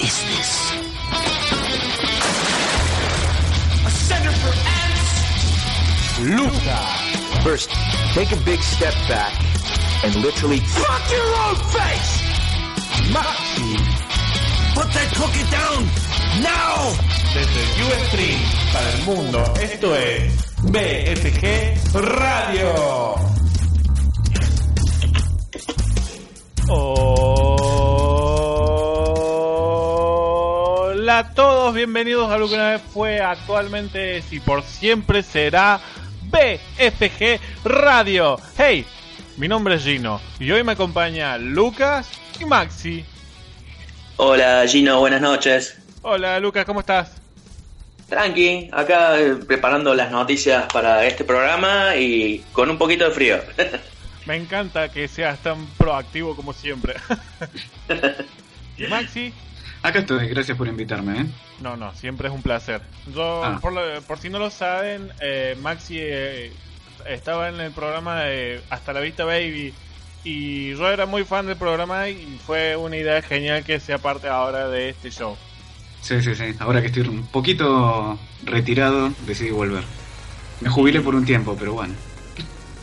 What is this? A center for ants? Luca. First, take a big step back and literally Fuck your own face! Maxi. Put that cookie down! Now! Desde Ustream para el mundo, esto es BFG Radio. Hola a todos, bienvenidos a lo que una vez fue, actualmente es y por siempre será BFG Radio. Hey, mi nombre es Gino y hoy me acompaña Lucas y Maxi. Hola Gino, buenas noches. Hola Lucas, ¿cómo estás? Tranqui, acá eh, preparando las noticias para este programa y con un poquito de frío. Me encanta que seas tan proactivo como siempre. ¿Y Maxi? Acá estoy, gracias por invitarme. ¿eh? No, no, siempre es un placer. Yo, Ah. por, lo- por si no lo saben, eh, Maxi eh, estaba en el programa de Hasta la Vista Baby y yo era muy fan del programa y fue una idea genial que sea parte ahora de este show. Sí, sí, sí. Ahora que estoy un poquito retirado, decidí volver. Me jubilé por un tiempo, pero bueno.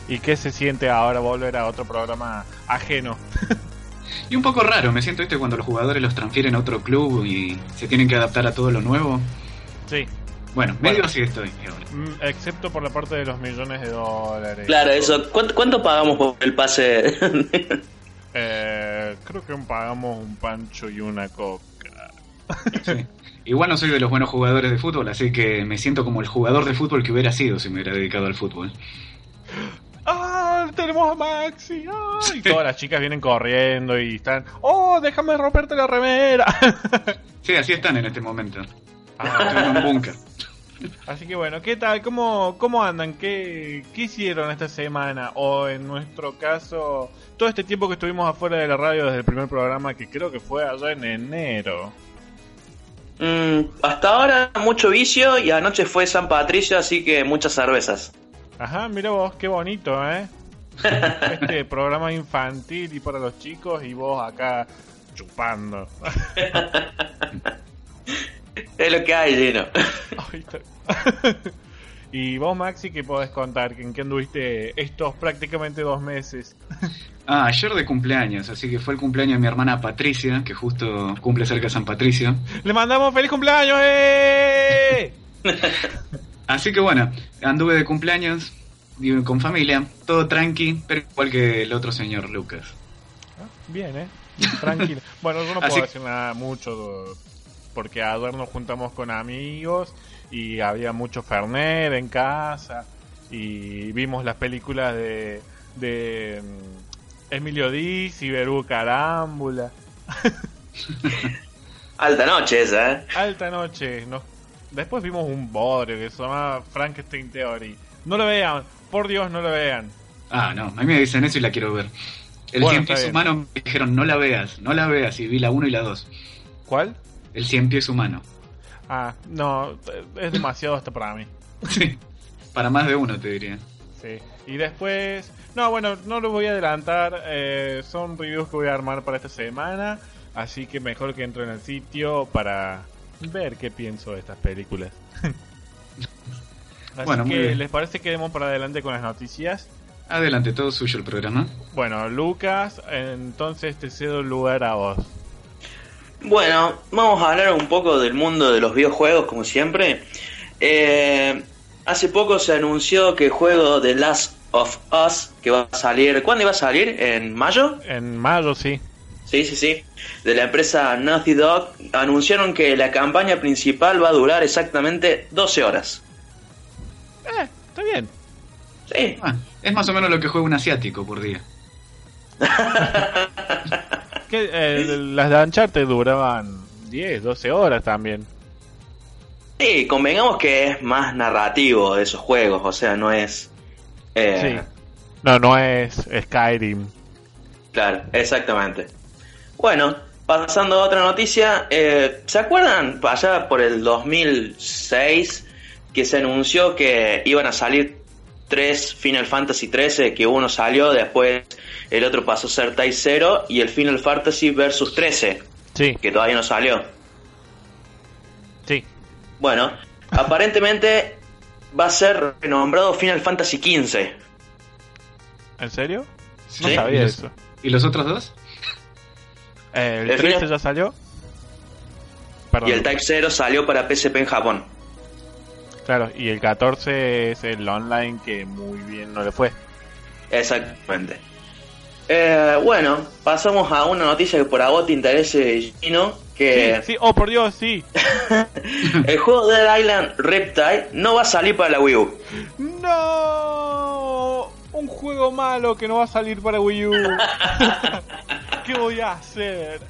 ¿Y qué se siente ahora volver a otro programa ajeno? Y un poco raro, me siento, este cuando los jugadores los transfieren a otro club y se tienen que adaptar a todo lo nuevo. Sí, Bueno, medio así estoy. mm, excepto por la parte de los millones de dólares. Claro, eso. ¿Cuánto, cuánto pagamos por el pase? Eh, creo que pagamos un pancho y una coca. Sí. Igual no soy de los buenos jugadores de fútbol, así que me siento como el jugador de fútbol que hubiera sido si me hubiera dedicado al fútbol. Tenemos a Maxi. Y todas las chicas vienen corriendo y están. ¡Oh! Déjame romperte la remera. Sí, así están en este momento. Ah, en un búnker. así que bueno, ¿qué tal? ¿Cómo, cómo andan? ¿Qué, ¿Qué hicieron esta semana? O en nuestro caso, todo este tiempo que estuvimos afuera de la radio desde el primer programa, que creo que fue allá en enero. Mm, hasta ahora mucho vicio y anoche fue San Patricio, así que muchas cervezas. Ajá, mira vos, qué bonito, ¿eh? Este programa infantil y para los chicos y vos acá chupando. Es lo que hay, Gino. Y vos, Maxi, ¿qué podés contar? ¿En qué anduviste estos prácticamente dos meses? Ah, ayer de cumpleaños, así que fue el cumpleaños de mi hermana Patricia, que justo cumple cerca de San Patricio. ¡Le mandamos feliz cumpleaños! ¡Eh! Así que bueno, anduve de cumpleaños y con familia, todo tranqui, pero igual que el otro señor Lucas. Bien, ¿eh? Tranquilo. Bueno, yo no puedo Así- decir nada mucho porque ayer nos juntamos con amigos y había mucho Fernet en casa y vimos las películas de, de mm, Emilio Diz y Berú Carámbula. Alta noche esa, ¿eh? Alta noche. Nos... Después vimos un bodrio que se llamaba Frankenstein Theory. No lo vean, por Dios, no lo vean. Ah, no, a mí me dicen eso y la quiero ver. El Bueno, cien pies bien. humano me dijeron no la veas, no la veas, y vi la 1 y la 2. ¿Cuál? El cien pies humano. Ah, no, es demasiado hasta para mí. Sí, para más de uno te diría. Sí. Y después, no, bueno, no lo voy a adelantar. eh, son reviews que voy a armar para esta semana. Así que mejor que entren al sitio para ver qué pienso de estas películas. Así Bueno, muy que, bien. ¿les parece que demos para adelante con las noticias? Adelante, todo suyo el programa. Bueno, Lucas, entonces te cedo el lugar a vos. Bueno, vamos a hablar un poco del mundo de los videojuegos, como siempre. Eh, hace poco se anunció que el juego The Last of Us, que va a salir, ¿cuándo iba a salir? ¿En mayo? En mayo, sí. Sí, sí, sí. De la empresa Naughty Dog, anunciaron que la campaña principal va a durar exactamente 12 horas. Eh, está bien. Sí. Ah, es más o menos lo que juega un asiático por día. Que, eh, las de Uncharted duraban 10, 12 horas también. Sí, convengamos que es más narrativo de esos juegos, o sea, no es... eh, Sí. No, no es Skyrim. Claro, exactamente. Bueno, pasando a otra noticia, eh, ¿se acuerdan allá por el 2006 que se anunció que iban a salir tres Final Fantasy 13, que uno salió, después el otro pasó a ser Type 0 y el Final Fantasy Versus 13, Sí, que todavía no salió? sí. Bueno, aparentemente va a ser renombrado Final Fantasy 15. ¿En serio? No Sí. sabía ¿Y los- eso. ¿Y los otros dos? Eh, ¿El El 13 final- ya salió? Perdón. Y el Type 0 salió para PSP en Japón. Claro, y el 14 es el online que muy bien no le fue. Exactamente. Eh, bueno, pasamos a una noticia que por ahora te interese, Gino, que Sí, sí, oh por Dios, sí. el juego Dead Island Reptile no va a salir para la Wii U. ¡No! Un juego malo que no va a salir para Wii U. ¿Qué voy a hacer?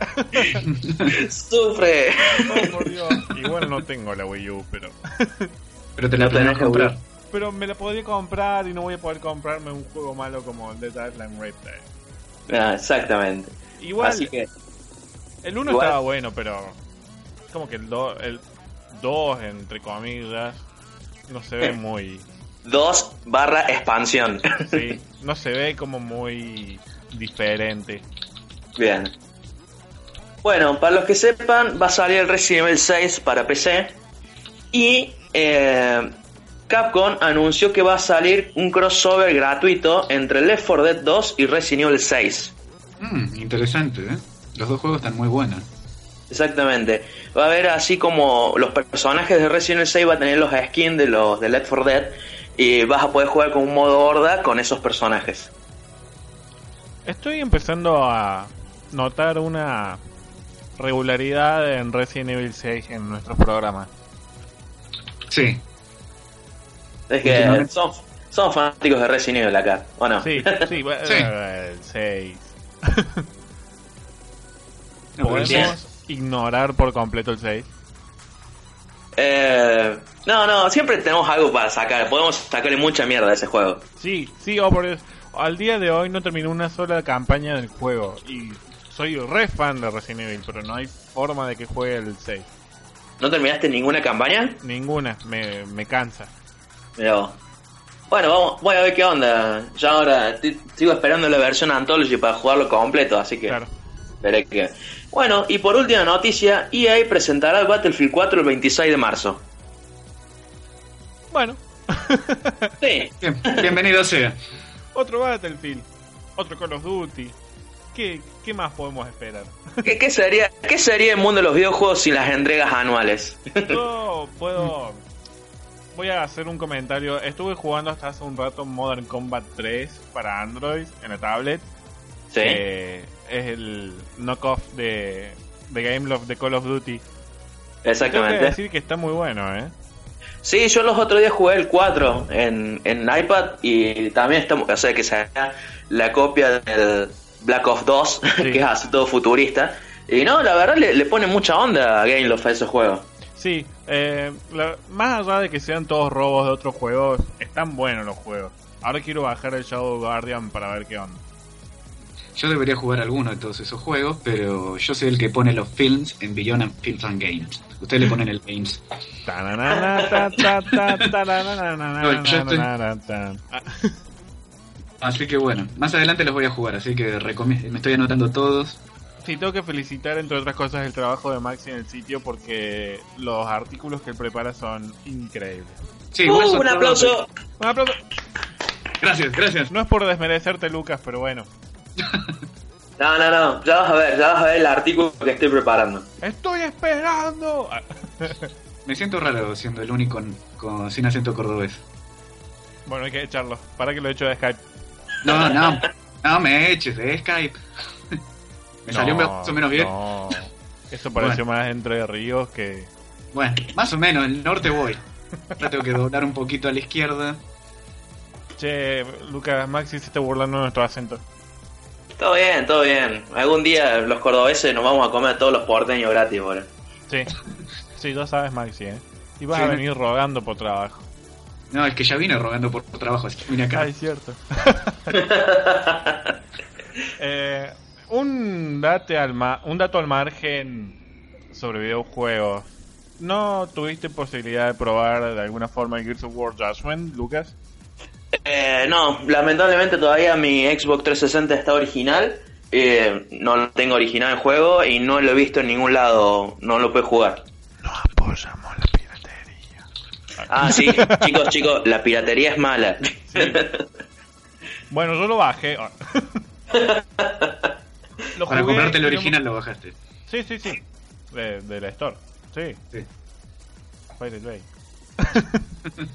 Sufre. Oh, por Dios. Igual no tengo la Wii U, pero Pero te la No que comprar. pero me la podría comprar y no voy a poder comprarme un juego malo como Dead Island Reptile. Ah, exactamente. Igual, Así que el 1 igual- estaba bueno, pero como que el 2, el 2 entre comillas, no se ve muy... 2 barra expansión. Sí, no se ve como muy diferente. Bien. Bueno, para los que sepan, va a salir el Resident Evil 6 para PC. Y eh, Capcom anunció que va a salir un crossover gratuito entre Left 4 Dead 2 y Resident Evil 6. Mm, interesante, ¿eh? Los dos juegos están muy buenos. Exactamente. Va a haber así como los personajes de Resident Evil 6 va a tener los skins de los de Left 4 Dead. Y vas a poder jugar con un modo horda con esos personajes. Estoy empezando a notar una regularidad en Resident Evil 6 en nuestros programas. Sí, Es que son, son fanáticos de Resident Evil acá, ¿o no? Sí, sí, bueno, Sí. el 6. No, pero ¿Podemos bien. ignorar por completo el 6? Eh, no, no, siempre tenemos algo para sacar. Podemos sacarle mucha mierda a ese juego. Sí, sí, oh, por Dios. Al día de hoy no terminó una sola campaña del juego. Y soy re fan de Resident Evil, pero no hay forma de que juegue el 6. ¿No terminaste ninguna campaña? Ninguna, me, me cansa. Mirá vos. Bueno, vamos, voy a ver qué onda. Ya ahora sigo esperando la versión Anthology para jugarlo completo, así que Claro. veré que. Bueno, y por última noticia, EA presentará el Battlefield 4 el 26 de marzo. Bueno, Sí, bien, bienvenido sea. otro Battlefield, otro Call of Duty. ¿Qué, qué más podemos esperar? ¿Qué, qué sería, ¿qué sería el mundo de los videojuegos sin las entregas anuales? Yo puedo. Voy a hacer un comentario. Estuve jugando hasta hace un rato Modern Combat 3 para Android en la tablet. Sí. que es el knockoff de, de Game Love de Call of Duty. Tengo que Exactamente. decir que está muy bueno, ¿eh? Sí, yo los otros días jugué el 4 en, en iPad y también estamos, o sea, que sea la copia del Black Ops 2, Sí. que es así todo futurista. Y no, la verdad le, le pone mucha onda a Game Love a esos juegos. Sí, eh, la- más allá de que sean todos robos de otros juegos, están buenos los juegos. Ahora quiero bajar el Shadow Guardian para ver qué onda. Yo debería jugar alguno de todos esos juegos, pero yo soy el que pone los films en Beyond and Films and Games. Ustedes le ponen el Games. No, yo estoy- Así que bueno, más adelante los voy a jugar, así que me estoy anotando todos. Sí, tengo que felicitar, entre otras cosas, el trabajo de Maxi en el sitio porque los artículos que él prepara son increíbles. Sí, ¡Uh, un aplauso! Un aplauso. Gracias, gracias. No es por desmerecerte, Lucas, pero bueno. No, no, no, ya vas a ver, ya vas a ver el artículo que estoy preparando. ¡Estoy esperando! Me siento raro siendo el único con, con- sin acento cordobés. Bueno, hay que echarlo. Para que lo echo de Skype. No, no, no me eches de Skype. me salió más o menos bien. No. Eso pareció más entre ríos que. Bueno, más o menos, el norte voy. Ahora tengo que doblar un poquito a la izquierda. Che, Lucas, Maxi se está burlando de nuestro acento. Todo bien, todo bien. Algún día los cordobeses nos vamos a comer a todos los porteños gratis, boludo. Sí, sí, ya sabes, Maxi, ¿eh? Y vas Sí, a venir rogando por trabajo. No, es que ya vine rogando por trabajo, así que vine acá. Ah, es cierto. Eh, un, date al ma- un dato al margen sobre videojuegos. ¿No tuviste posibilidad de probar de alguna forma el Gears of War Judgment, Lucas? Eh, no, lamentablemente todavía mi Xbox 360 está original. Eh, no lo tengo original el juego y no lo he visto en ningún lado. No lo puedo jugar. No apoyamos la piratería. Ah, sí, chicos, chicos, la piratería es mala. Bueno, yo lo bajé. Lo Para comprarte el original lo bajaste. Sí, sí, sí. De, de la Store. Sí. Sí. Pirate Bay.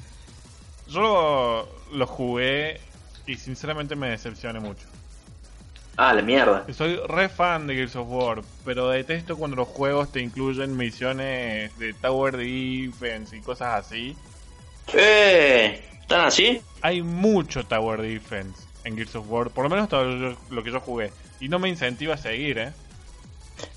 Yo lo, lo jugué y sinceramente me decepcioné mucho. Ah, la mierda. Soy re fan de Gears of War, pero detesto cuando los juegos te incluyen misiones de Tower Defense y cosas así. Eh, ¿Están así? Hay mucho Tower Defense en Gears of War, por lo menos todo lo, que yo jugué. Y no me incentiva a seguir, ¿eh?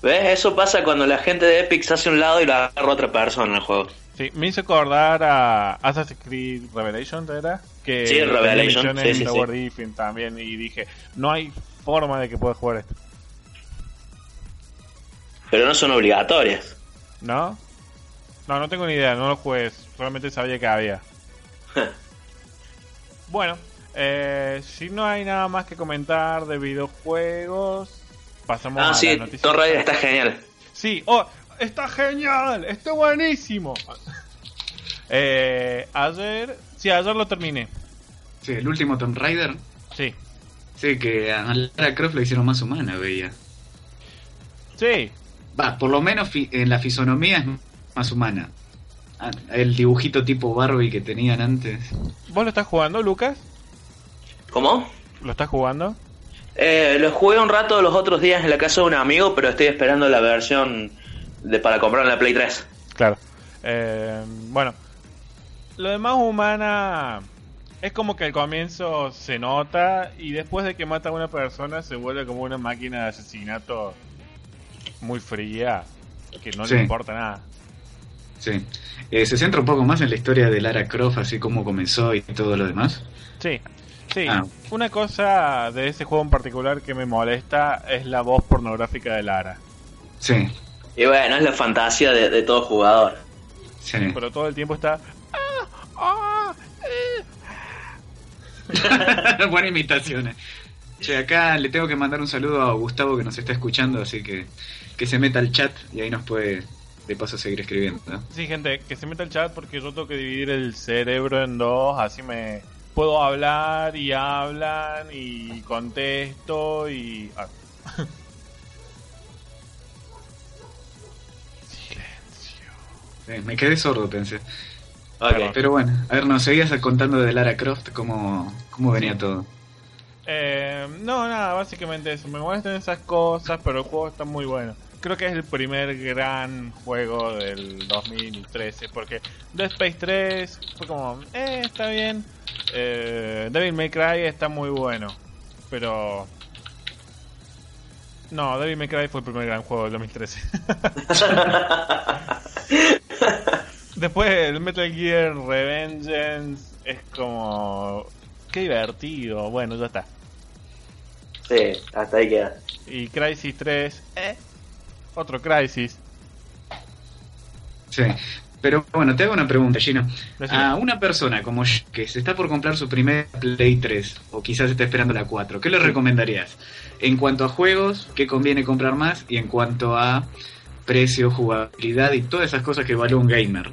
¿Ves? Eso pasa cuando la gente de Epic se hace a un lado y lo agarra otra persona en el juego. Sí, me hizo acordar a Assassin's Creed Revelation, ¿era? Que Sí, tenía Revelation, misiones sí, Tower sí. Defense también y dije, no hay forma de que pueda jugar esto. Pero no son obligatorias. ¿No? No, no tengo ni idea, no lo jugué, solamente sabía que había. Bueno, eh, si no hay nada más que comentar de videojuegos, pasamos a Ah, sí, las noticias. Tomb Raider está genial. Sí, oh, está genial, está buenísimo. Eh, ayer, sí, ayer lo terminé. Sí, el último Tomb Raider. Sí, Sí, que a Lara Croft la hicieron más humana, veía. sí, Va, por lo menos fi- en la fisonomía es más humana. Ah, El dibujito tipo Barbie que tenían antes. ¿Vos lo estás jugando, Lucas? ¿Cómo? ¿Lo estás jugando? Eh, lo jugué un rato los otros días en la casa de un amigo, pero estoy esperando la versión de para comprar en la Play 3. Claro. Eh, bueno, lo de más humana es como que al comienzo se nota y después de que mata a una persona se vuelve como una máquina de asesinato muy fría que no Sí. le importa nada. Sí. Eh, se centra un poco más en la historia de Lara Croft, así como comenzó y todo lo demás. Sí, sí. Ah. Una cosa de ese juego en particular que me molesta es la voz pornográfica de Lara. Sí, Y bueno, es la fantasía de, de todo jugador. sí. Pero todo el tiempo está... "Ah, ah, eh". Buena imitación. Che, acá le tengo que mandar un saludo a Gustavo que nos está escuchando, así que que se meta al chat y ahí nos puede de paso seguir escribiendo. ¿no? Sí, gente, que se meta al chat porque yo tengo que dividir el cerebro en dos, así me puedo hablar y hablan y contesto y... ah. Silencio. Eh, me quedé sordo, pensé. Ok. Pero bueno, a ver, nos seguías contando de Lara Croft, cómo, cómo venía todo. Eh, no, nada, básicamente eso. Me molestan esas cosas, pero el juego está muy bueno. Creo que es el primer gran juego del 2013, porque Dead Space 3 fue como, eh, está bien. Eh, Devil May Cry está muy bueno, pero... No, Devil May Cry fue el primer gran juego del 2013. Después el Metal Gear Revengeance es como... Qué divertido, bueno, ya está. Sí, hasta ahí queda. Y Crisis 3, eh, otro Crisis. Sí. Pero bueno, te hago una pregunta, Gino. A una persona como yo, que se está por comprar su primer Play 3, o quizás está esperando la 4, ¿qué le recomendarías? En cuanto a juegos, ¿qué conviene comprar más? Y en cuanto a precio, jugabilidad y todas esas cosas que vale un gamer.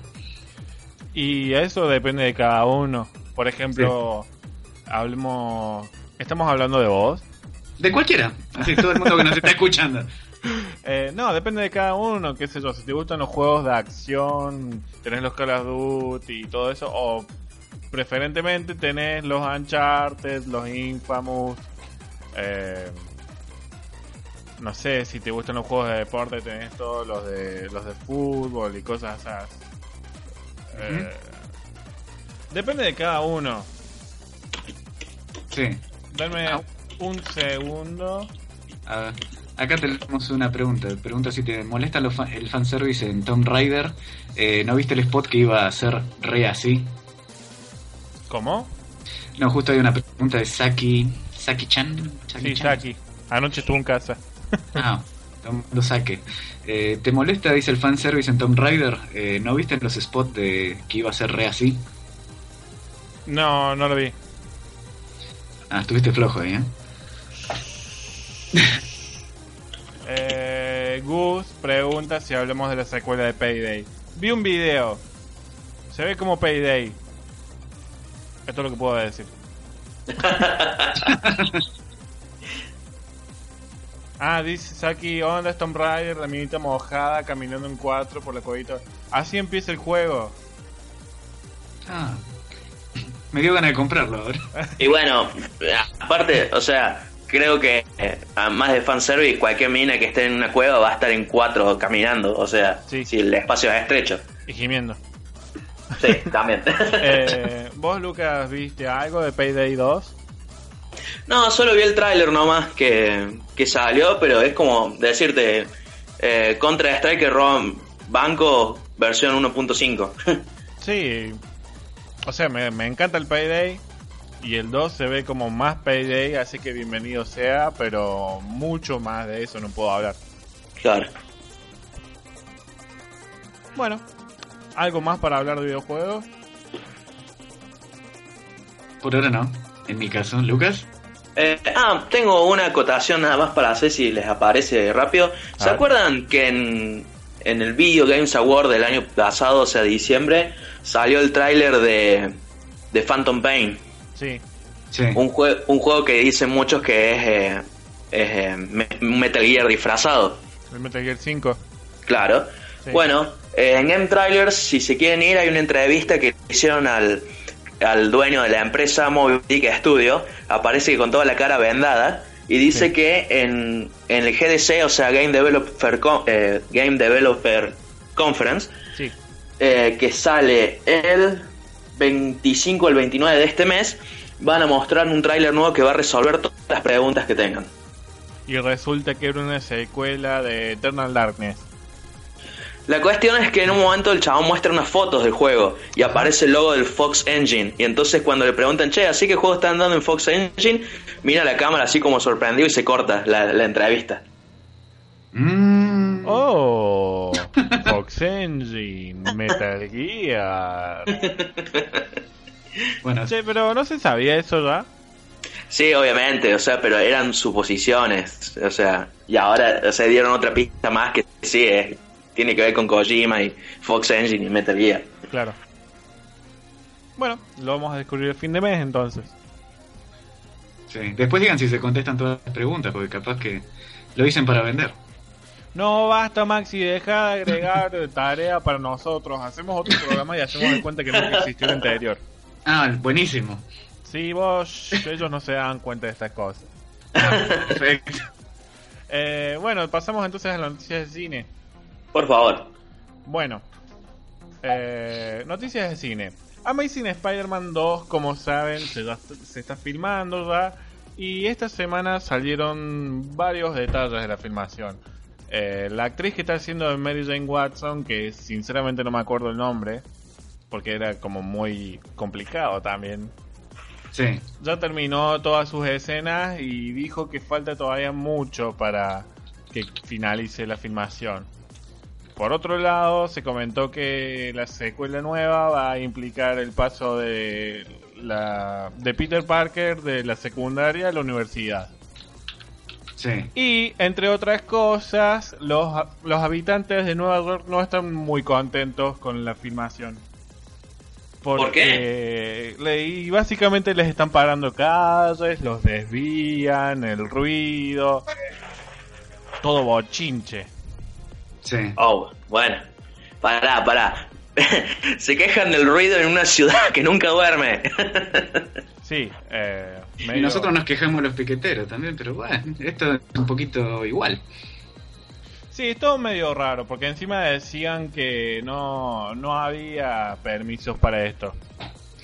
Y eso depende de cada uno. Por ejemplo, hablemos... ¿Estamos hablando de vos? De cualquiera, así todo el mundo que nos está escuchando. Eh, no, depende de cada uno, qué sé yo. Si te gustan los juegos de acción, tenés los Call of Duty y todo eso, o preferentemente tenés los Uncharted, los Infamous. eh, no sé, si te gustan los juegos de deporte, tenés todos los de los de fútbol y cosas así. Eh, depende de cada uno. Sí. Dame Ah. un segundo. A ver. Acá tenemos una pregunta. Pregunta si te molesta lo fa- el fanservice en Tomb Raider. Eh, ¿No viste el spot que iba a ser re así? ¿Cómo? No, justo hay una pregunta de Saki. Saki-chan. Sí, Saki. Anoche estuvo en casa. Ah, lo saque. Eh, ¿Te molesta, dice el fanservice en Tomb Raider? Eh, ¿No viste los spots de que iba a ser re así? No, no lo vi. Ah, estuviste flojo ahí, ¿eh? Eh, Gus pregunta si hablamos de la secuela de Payday. Vi un video. Se ve como Payday. Esto es lo que puedo decir. ah, dice Saki, onda Tomb Raider, la minita mojada caminando en cuatro por la cuevita. Así empieza el juego. Ah. Me dio ganas de comprarlo ahora. Y bueno, aparte, o sea, creo que eh, más de fanservice, cualquier mina que esté en una cueva va a estar en cuatro caminando. O sea, Sí. si el espacio es estrecho. Y gimiendo. Sí, también. Eh, ¿Vos, Lucas, viste algo de Payday 2? No, solo vi el tráiler nomás que, que salió, pero es como decirte eh, Contra Striker ROM Banco versión 1.5. Sí. O sea, me, me encanta el Payday. Y el 2 se ve como más Payday, así que bienvenido sea, pero mucho más de eso no puedo hablar. claro. Bueno, ¿algo más para hablar de videojuegos? Por ahora no. En mi caso, Lucas. Eh, ah, tengo una acotación nada más para hacer si les aparece rápido. ¿Se acuerdan que en, en el Video Games Award del año pasado, o sea, diciembre, salió el tráiler de, de Phantom Pain? Sí. Sí. Un, jue- un juego que dicen muchos que es, eh, es eh, Metal Gear disfrazado. El Metal Gear 5. Claro. Sí. Bueno, eh, en Game Trailers, si se quieren ir, hay una entrevista que hicieron al, al dueño de la empresa Moby Dick Studio. Aparece con toda la cara vendada. Y dice Sí. que en, en el GDC, o sea, Game Developer, eh, Game Developer Conference, Sí. eh, que sale el 25 al 29 de este mes, van a mostrar un tráiler nuevo que va a resolver todas las preguntas que tengan. Y resulta que era una secuela de Eternal Darkness. La cuestión es que en un momento el chabón muestra unas fotos del juego y aparece el logo del Fox Engine. Y entonces cuando le preguntan, che, ¿así que el juego está andando en Fox Engine? Mira la cámara así como sorprendido y se corta la, la entrevista. Mm. Oh, Fox Engine, Metal Gear. Bueno, Che, pero no se sabía eso ya. Sí, obviamente, o sea, pero eran suposiciones. O sea, y ahora se dieron otra pista más que sí, es- tiene que ver con Kojima y Fox Engine y Metal Gear. Claro. Bueno, lo vamos a descubrir el fin de mes entonces. sí. Después digan si se contestan todas las preguntas, porque capaz que lo dicen para vender. No basta, Maxi, deja de agregar tarea para nosotros. Hacemos otro programa y hacemos de cuenta que nunca existió el anterior. Ah, buenísimo. Sí, vos, ellos no se dan cuenta de estas cosas. Perfecto. Eh, bueno, pasamos entonces a las noticias de cine. Por favor. Bueno, eh, noticias de cine. Amazing Spider-Man 2, como saben, se, ya- se está filmando ya. Y esta semana salieron varios detalles de la filmación. Eh, la actriz que está haciendo de Mary Jane Watson, que sinceramente no me acuerdo el nombre, porque era como muy complicado también. Sí. Ya terminó todas sus escenas y dijo que falta todavía mucho para que finalice la filmación. Por otro lado, se comentó que la secuela nueva va a implicar el paso de la de Peter Parker de la secundaria a la universidad. Sí. Y entre otras cosas, los, los habitantes de Nueva York no están muy contentos con la filmación. ¿Por Porque le- y básicamente les están parando calles, los desvían, el ruido, todo bochinche. Sí. Oh, bueno. Pará, pará. Se quejan del ruido en una ciudad que nunca duerme. Sí, eh, Y medio- nosotros nos quejamos los piqueteros también, pero bueno, esto es un poquito igual. Sí, es todo medio raro, porque encima decían que no, no había permisos para esto.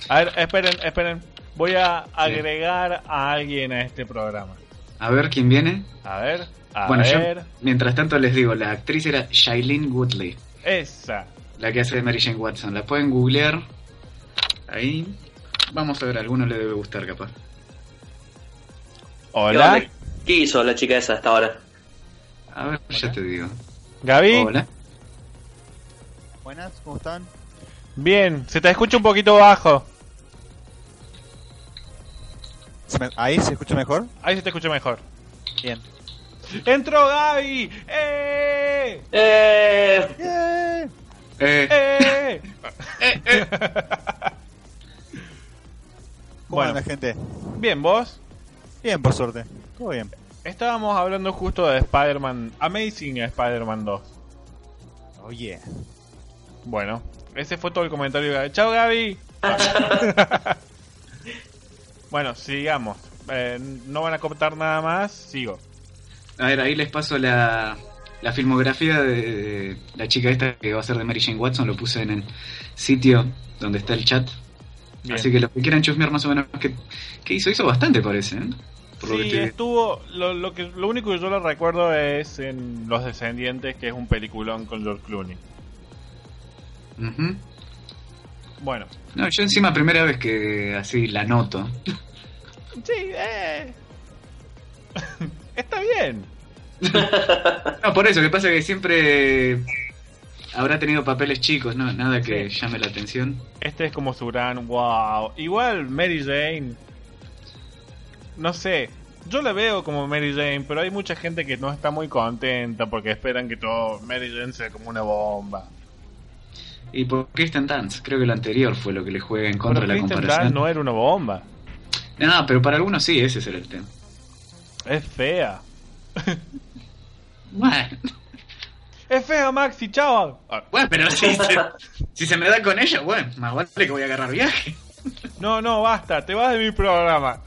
A ver, esperen, esperen. Voy a agregar a alguien a este programa. A ver quién viene. A ver, A bueno, yo, mientras tanto les digo, la actriz era Shailene Woodley, Esa. la que hace de Mary Jane Watson. La pueden googlear. Ahí. Vamos a ver, a alguno le debe gustar capaz. ¿Qué Hola. ¿Qué hizo la chica esa hasta ahora? A ver, ya te digo. Gaby. Hola. Buenas, ¿cómo están? Bien, se te escucha un poquito bajo. ¿Se me- ¿Ahí se escucha mejor? Ahí se te escucha mejor. Bien. ¡Entró Gaby! ¡Eh! Eh, Eh, ¡Eh! ¿Cómo Bueno. anda, gente? Bien, vos. Bien, por suerte. Todo bien. Estábamos hablando justo de Spider-Man, Amazing Spider-Man 2. Oye. Bueno, ese fue todo el comentario. ¡Chao, Gaby! bueno, sigamos. Eh, no van a contar nada más, sigo. A ver, ahí les paso la, la filmografía de, de la chica esta que va a ser de Mary Jane Watson. Lo puse en el sitio donde está el chat. Bien. Así que los que quieran chusmear más o menos qué, qué hizo, hizo bastante parece, ¿eh? Por lo que Sí, estoy- estuvo. Lo, lo, que, lo único que yo lo recuerdo es en Los Descendientes, que es un peliculón con George Clooney. Ujú. Bueno, No, yo encima primera vez que así la noto. sí, eh. Está bien. No, por eso, que pasa que siempre habrá tenido papeles chicos, no, nada que Sí. llame la atención. Este es como su gran wow. Igual Mary Jane. No sé. Yo la veo como Mary Jane, pero hay mucha gente que no está muy contenta porque esperan que todo Mary Jane sea como una bomba. Y por Kristen Dance, creo que lo anterior fue lo que le juega en contra Pero de la Kristen comparación. Dunst no era una bomba. No, pero para algunos sí, ese será el tema. Es fea. Bueno, Es fea, Maxi, chaval. bueno pero si se, si se me da con ella, bueno, más vale que voy a agarrar viaje. No, no, basta, te vas de mi programa.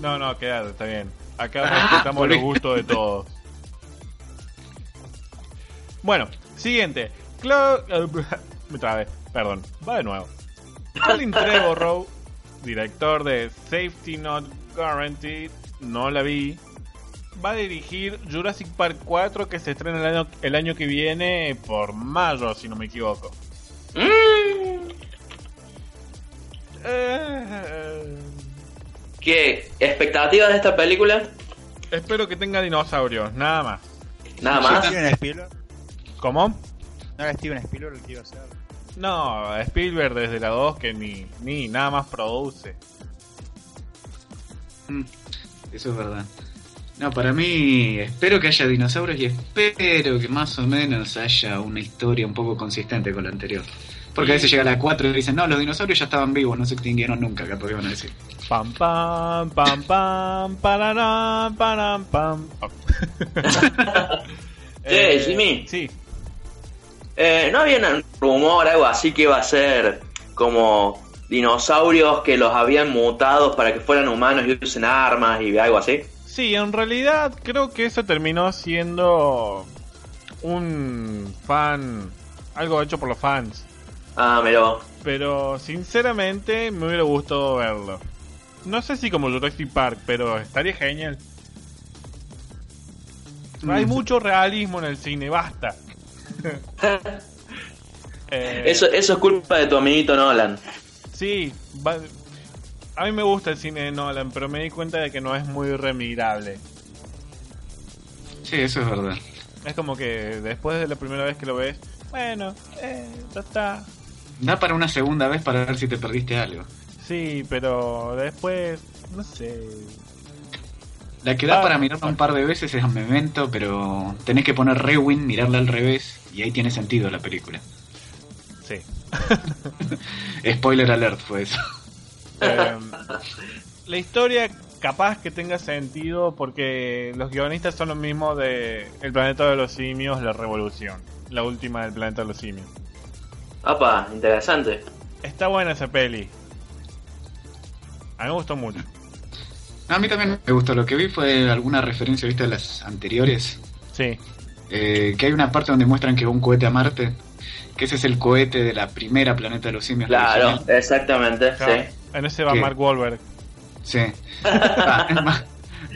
No, no, quédate, está bien. Acá Ah, respetamos los gustos de todos. Bueno, siguiente. Clo Me trabé, perdón. Va de nuevo. Colin Trevorrow, director de Safety Not Guaranteed, no la vi. Va a dirigir Jurassic Park 4 que se estrena el año, el año que viene por mayo, si no me equivoco. mm, Eh, ¿Qué? ¿Expectativas de esta película? espero que tenga dinosaurios, nada más. Nada más. ¿Steven Spielberg? ¿Cómo? ¿No era Steven Spielberg el que iba a hacer? No, Spielberg desde la 2 que ni, ni nada más produce. Mm, Eso es verdad. No, para mí, espero que haya dinosaurios y espero que más o menos haya una historia un poco consistente con la anterior. Porque a veces llega la 4 y dicen, no, los dinosaurios ya estaban vivos, no se extinguieron nunca, capaz que van a decir. Pam pam pam pam pararam, param pam. Oh. Che, Jimmy. Sí, Eh, ¿No había un rumor, algo así, que iba a ser como dinosaurios que los habían mutado para que fueran humanos y usen armas y algo así? sí, en realidad creo que eso terminó siendo un fan, algo hecho por los fans. Ah, pero Pero sinceramente me hubiera gustado verlo. No sé si como Jurassic Park, pero estaría genial. Hay Mm. mucho realismo en el cine, basta. Eh, eso, eso es culpa de tu amiguito Nolan. Sí, va- a mí me gusta el cine de Nolan, pero me di cuenta de que no es muy remirable. Sí, eso es verdad. Es como que después de la primera vez que lo ves, bueno, eh, ya está. Da para una segunda vez para ver si te perdiste algo. Sí, pero después, no sé. La que da Ah, para mirarla un par de veces es Memento, pero tenés que poner Rewind, mirarla al revés, y ahí tiene sentido la película. Sí. Spoiler alert fue eso. Eh, la historia capaz que tenga sentido porque los guionistas son los mismos de El planeta de los simios, La Revolución, la última del planeta de los simios. Apa, interesante. Está buena esa peli. A mí me gustó mucho. A mí también me gustó. Lo que vi fue alguna referencia, ¿viste? A las anteriores. Sí, Eh, que hay una parte donde muestran que va un cohete a Marte. Que ese es el cohete de la primera planeta de los simios. Claro, original. exactamente, claro. sí. En ese va ¿Qué? Mark Wahlberg. Sí. Más,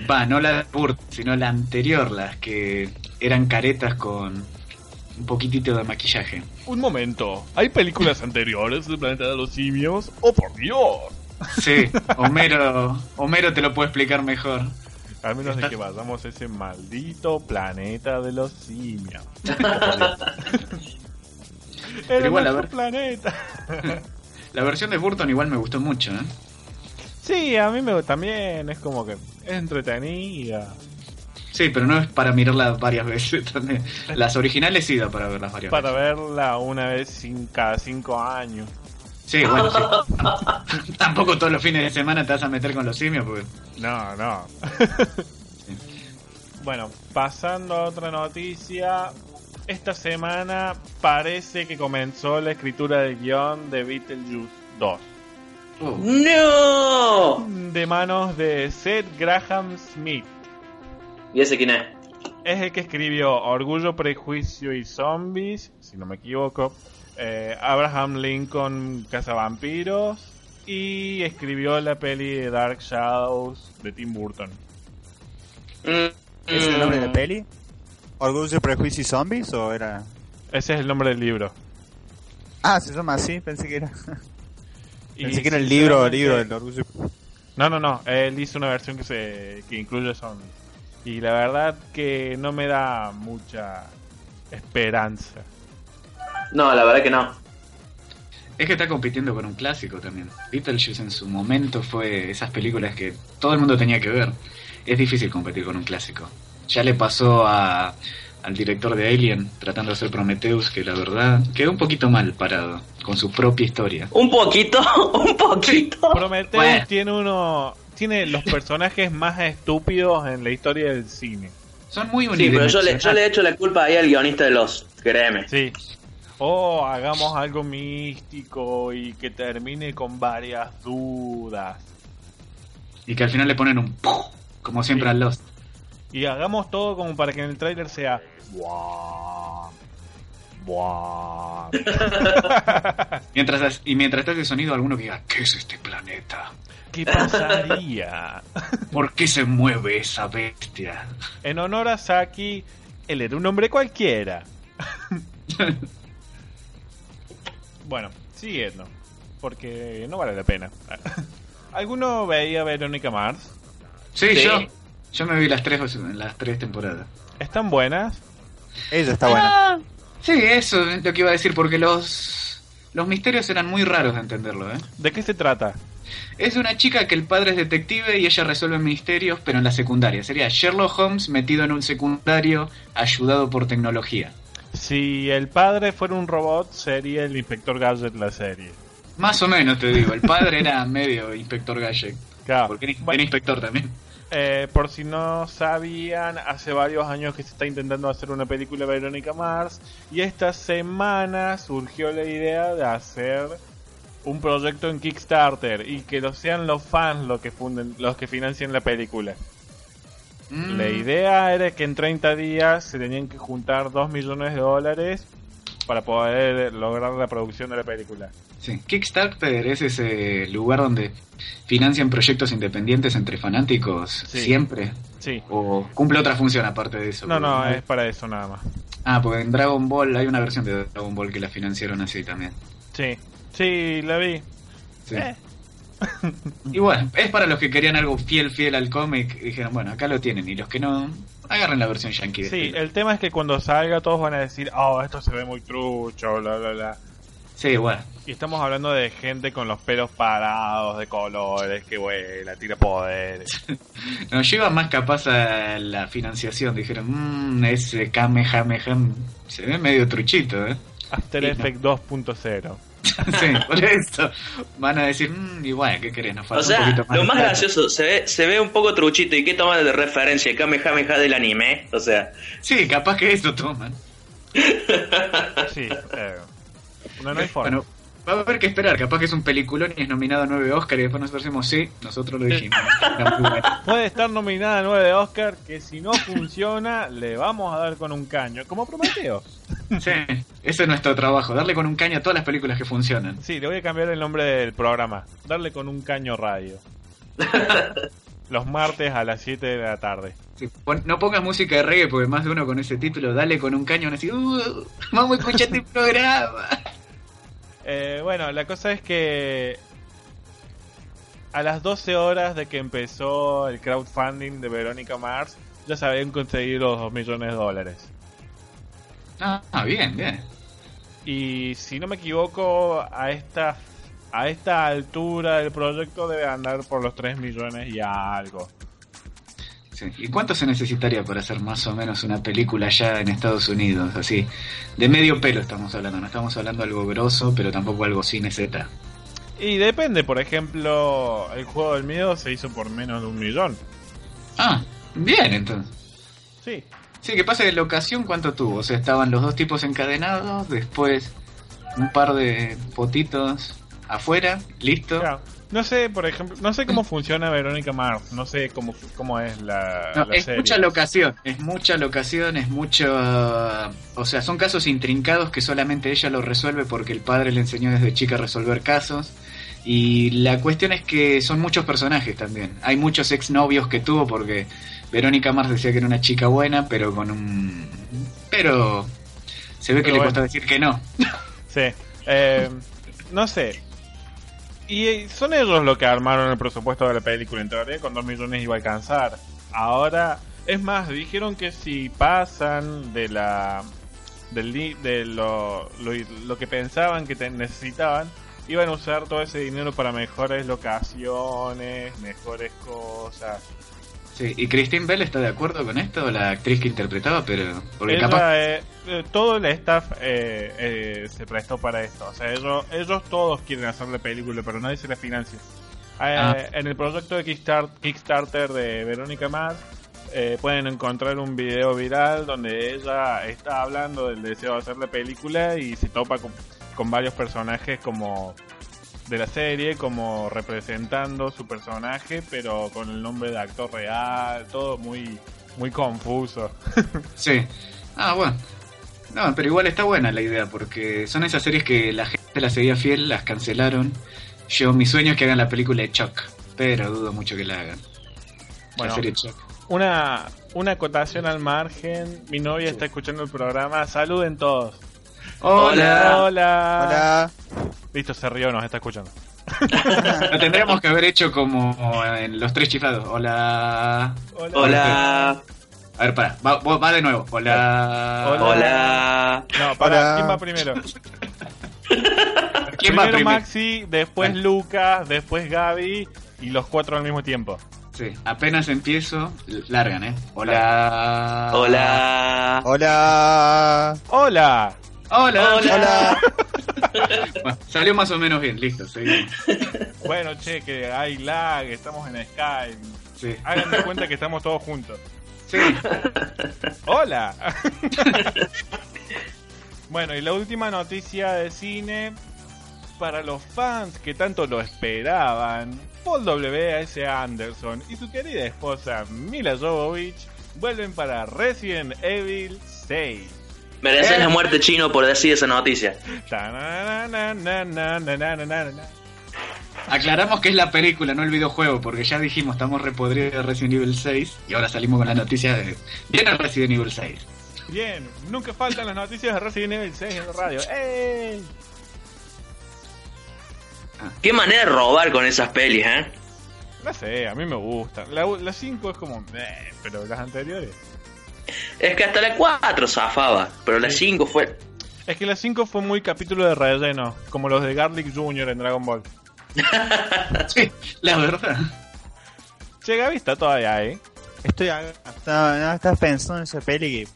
Va, no la de Burt, sino la anterior, las que eran caretas con un poquitito de maquillaje. Un momento, ¿hay películas anteriores del planeta de los simios? ¡Oh, por Dios! Sí, Homero, Homero te lo puede explicar mejor. Al menos de que vayamos a ese maldito planeta de los simios. Era igual, a nuestro ver. planeta. La versión de Burton igual me gustó mucho, ¿eh? Sí, a mí me también es como que es entretenida. Sí, pero no es para mirarla varias veces también. Las originales sí da para verlas varias Para veces. verla una vez sin, cada cinco años. Sí, bueno, sí. Tampoco todos los fines de semana te vas a meter con los simios, porque... No, no. bueno, pasando a otra noticia. Esta semana parece que comenzó la escritura del guion de Beetlejuice 2. Oh, ¡No! De manos de Seth Graham Smith. ¿Y ese quién es? Es el que escribió Orgullo, Prejuicio y Zombies, si no me equivoco. eh, Abraham Lincoln, Cazavampiros. Y escribió la peli de Dark Shadows de Tim Burton. Mm, ¿Es el nombre de la mm. peli? ¿Orgullo, Prejuicio y Zombies? ¿O era.? Ese es el nombre del libro. Ah, se llama así, pensé que era. Y pensé que era el libro, el libro del Orgullo. No, no, no. Él hizo una versión que se que incluye zombies. Y la verdad que no me da mucha esperanza. No, la verdad que no. Es que está compitiendo con un clásico también. Beetlejuice en su momento fue esas películas que todo el mundo tenía que ver. Es difícil competir con un clásico. Ya le pasó a, al director de Alien tratando de hacer Prometheus que la verdad quedó un poquito mal parado con su propia historia. Un poquito, un poquito. Prometheus Bueno. tiene uno tiene los personajes más estúpidos en la historia del cine. Son muy Sí, pero yo le, yo le he hecho la culpa ahí al guionista de los, créeme. Sí. O hagamos algo místico y que termine con varias dudas. Y que al final le ponen un ¡puf! como siempre Sí. a Lost. Y hagamos todo como para que en el tráiler sea "Buah, buah". Mientras, y mientras está ese sonido, alguno que diga, ¿qué es este planeta? ¿Qué pasaría? ¿Por qué se mueve esa bestia? En honor a Saki, él era un hombre cualquiera. bueno, siguiendo. Porque no vale la pena. ¿Alguno veía Verónica Mars? Sí, Sí. yo. Yo me vi las tres, las tres temporadas. ¿Están buenas? Ella está buena. Ah, sí, eso es lo que iba a decir, porque los, los misterios eran muy raros de entenderlo, ¿eh? ¿De qué se trata? Es una chica que el padre es detective y ella resuelve misterios, pero en la secundaria. Sería Sherlock Holmes metido en un secundario ayudado por tecnología. Si el padre fuera un robot, sería el inspector Gadget la serie. Más o menos, te digo. El padre era medio inspector Gadget. Claro. Porque era, Bueno, inspector también. Eh, por si no sabían, hace varios años que se está intentando hacer una película de Verónica Mars y esta semana surgió la idea de hacer un proyecto en Kickstarter y que lo sean los fans los que funden, los que financien la película. Mm, La idea era que en 30 días se tenían que juntar 2 millones de dólares para poder lograr la producción de la película. Sí. Kickstarter es ese lugar donde financian proyectos independientes entre fanáticos Sí. siempre. Sí. O cumple otra función aparte de eso. No, no, es para eso nada más. Ah, porque en Dragon Ball hay una versión de Dragon Ball que la financiaron así también. Sí, sí, la vi. Sí. Eh, Y bueno, es para los que querían algo fiel, fiel al cómic. Dijeron, bueno, acá lo tienen. Y los que no, agarren la versión yankee. de Sí, este. el tema es que cuando salga todos van a decir, oh, esto se ve muy trucho, bla, bla, bla. Sí, bueno. Y estamos hablando de gente con los pelos parados, de colores, que vuela, tira poderes. Nos lleva más capaz a la financiación. Dijeron, mmm, ese Kamehameha se ve medio truchito, ¿eh? After Sí, no. Effects 2.0. sí, por eso. Van a decir, mmm, igual, ¿qué querés? Nos O un sea, poquito más. lo más plata". gracioso, se ve, se ve un poco truchito. ¿Y qué toma de referencia? El Kamehameha del anime. O sea, Sí, capaz que eso toman. Sí, eh, no, no hay forma. Bueno, va a haber que esperar. Capaz que es un peliculón y es nominado a 9 Oscar y después nosotros decimos, sí, nosotros lo dijimos. Puede estar nominada a 9 de Oscar, que si no funciona, le vamos a dar con un caño, como Prometeo. Sí, ese es nuestro trabajo, darle con un caño a todas las películas que funcionan. Sí, le voy a cambiar el nombre del programa. Darle con un caño radio. los martes a las 7 de la tarde. Sí, pon- no pongas música de reggae porque más de uno con ese título, dale con un cañón así, "Uh, vamos a escuchar este programa. Eh, bueno, la cosa es que a las 12 horas de que empezó el crowdfunding de Verónica Mars, ya se habían conseguido los 2 millones de dólares. Ah, bien, bien. Y si no me equivoco, a esta, a esta altura del proyecto debe andar por los 3 millones y algo. Sí. ¿Y cuánto se necesitaría para hacer más o menos una película allá en Estados Unidos? Así, de medio pelo estamos hablando, no estamos hablando algo grosso, pero tampoco algo cine Z. Y depende, por ejemplo, el juego del miedo se hizo por menos de un millón. Ah, bien entonces. Sí, Sí, que pasa que la ocasión cuánto tuvo, o sea, estaban los dos tipos encadenados, después un par de fotitos afuera, listo. claro. No sé, por ejemplo, no sé cómo funciona Verónica Mars, no sé cómo, cómo es la, No, la es serie. mucha locación, es mucha locación, es mucho... O sea, son casos intrincados que solamente ella lo resuelve porque el padre le enseñó desde chica a resolver casos. Y la cuestión es que son muchos personajes también. Hay muchos exnovios que tuvo porque Verónica Mars decía que era una chica buena, pero con un... Pero se ve que le cuesta decir que no. Sí, eh, no sé. Y eh, son ellos los que armaron el presupuesto de la película. En teoría, con 2 millones iba a alcanzar. Ahora, es más, dijeron que si pasan de la. Del, de lo, lo, lo que pensaban que te- necesitaban, iban a usar todo ese dinero para mejores locaciones, mejores cosas. Sí, y Christine Bell está de acuerdo con esto, la actriz que interpretaba, pero... Porque Ella, capaz... eh, eh, todo el staff eh, eh, se prestó para esto. O sea, ellos, ellos todos quieren hacer la película, pero nadie se la financia. Eh, Ah. En el proyecto de Kickstart- Kickstarter de Verónica Mars eh, pueden encontrar un video viral donde ella está hablando del deseo de hacer la película y se topa con, con varios personajes como de la serie, como representando su personaje, pero con el nombre de actor real, todo muy, muy confuso. Sí. Ah, bueno. No, pero igual está buena la idea, porque son esas series que la gente la seguía fiel, las cancelaron. Yo, mi sueño es que hagan la película de Chuck, pero dudo mucho que la hagan. Bueno. La serie Chuck. Una, una acotación al margen. Mi novia está escuchando el programa. Saluden todos. Hola. Hola. Hola. Listo, se rió, nos está escuchando. Lo tendríamos que haber hecho como en Los Tres Chiflados. Hola. Hola. A ver, para. Va, vos- va de nuevo. Hola. Hola. Hola. No, para, Hola. ¿quién va primero? ¿Quién va primero primero? Maxi, después Ah. Lucas, después Gaby y los cuatro al mismo tiempo. Sí, apenas empiezo, largan, ¿eh? Hola. Hola. Hola. Hola. Hola. Hola. Bueno, salió más o menos bien, listo, seguimos. Bueno, che, que hay lag, estamos en Skype. Sí. Hagan de cuenta que estamos todos juntos. Sí. Hola. bueno, y la última noticia de cine para los fans que tanto lo esperaban. Paul W.S. Anderson y su querida esposa Mila Jovovich vuelven para Resident Evil 6. Mereces eh. la muerte chino por decir esa noticia. Aclaramos que es la película, no el videojuego, porque ya dijimos, estamos repodridos de Resident Evil 6 y ahora salimos con la noticia de... Viene Resident Evil 6. Bien, nunca faltan las noticias de Resident Evil 6 en la radio. ¡Ey! Ah. Qué manera de robar con esas pelis, ¿eh? No sé, a mí me gustan. La, la 5 es como... Eh, pero las anteriores... Es que hasta la 4 zafaba, pero la 5 fue. Es que la 5 fue muy capítulo de relleno, como los de Garlic Jr. en Dragon Ball. Sí, la verdad. Che, Gaby está todavía ahí. Estoy estaba pensando en esa peli que.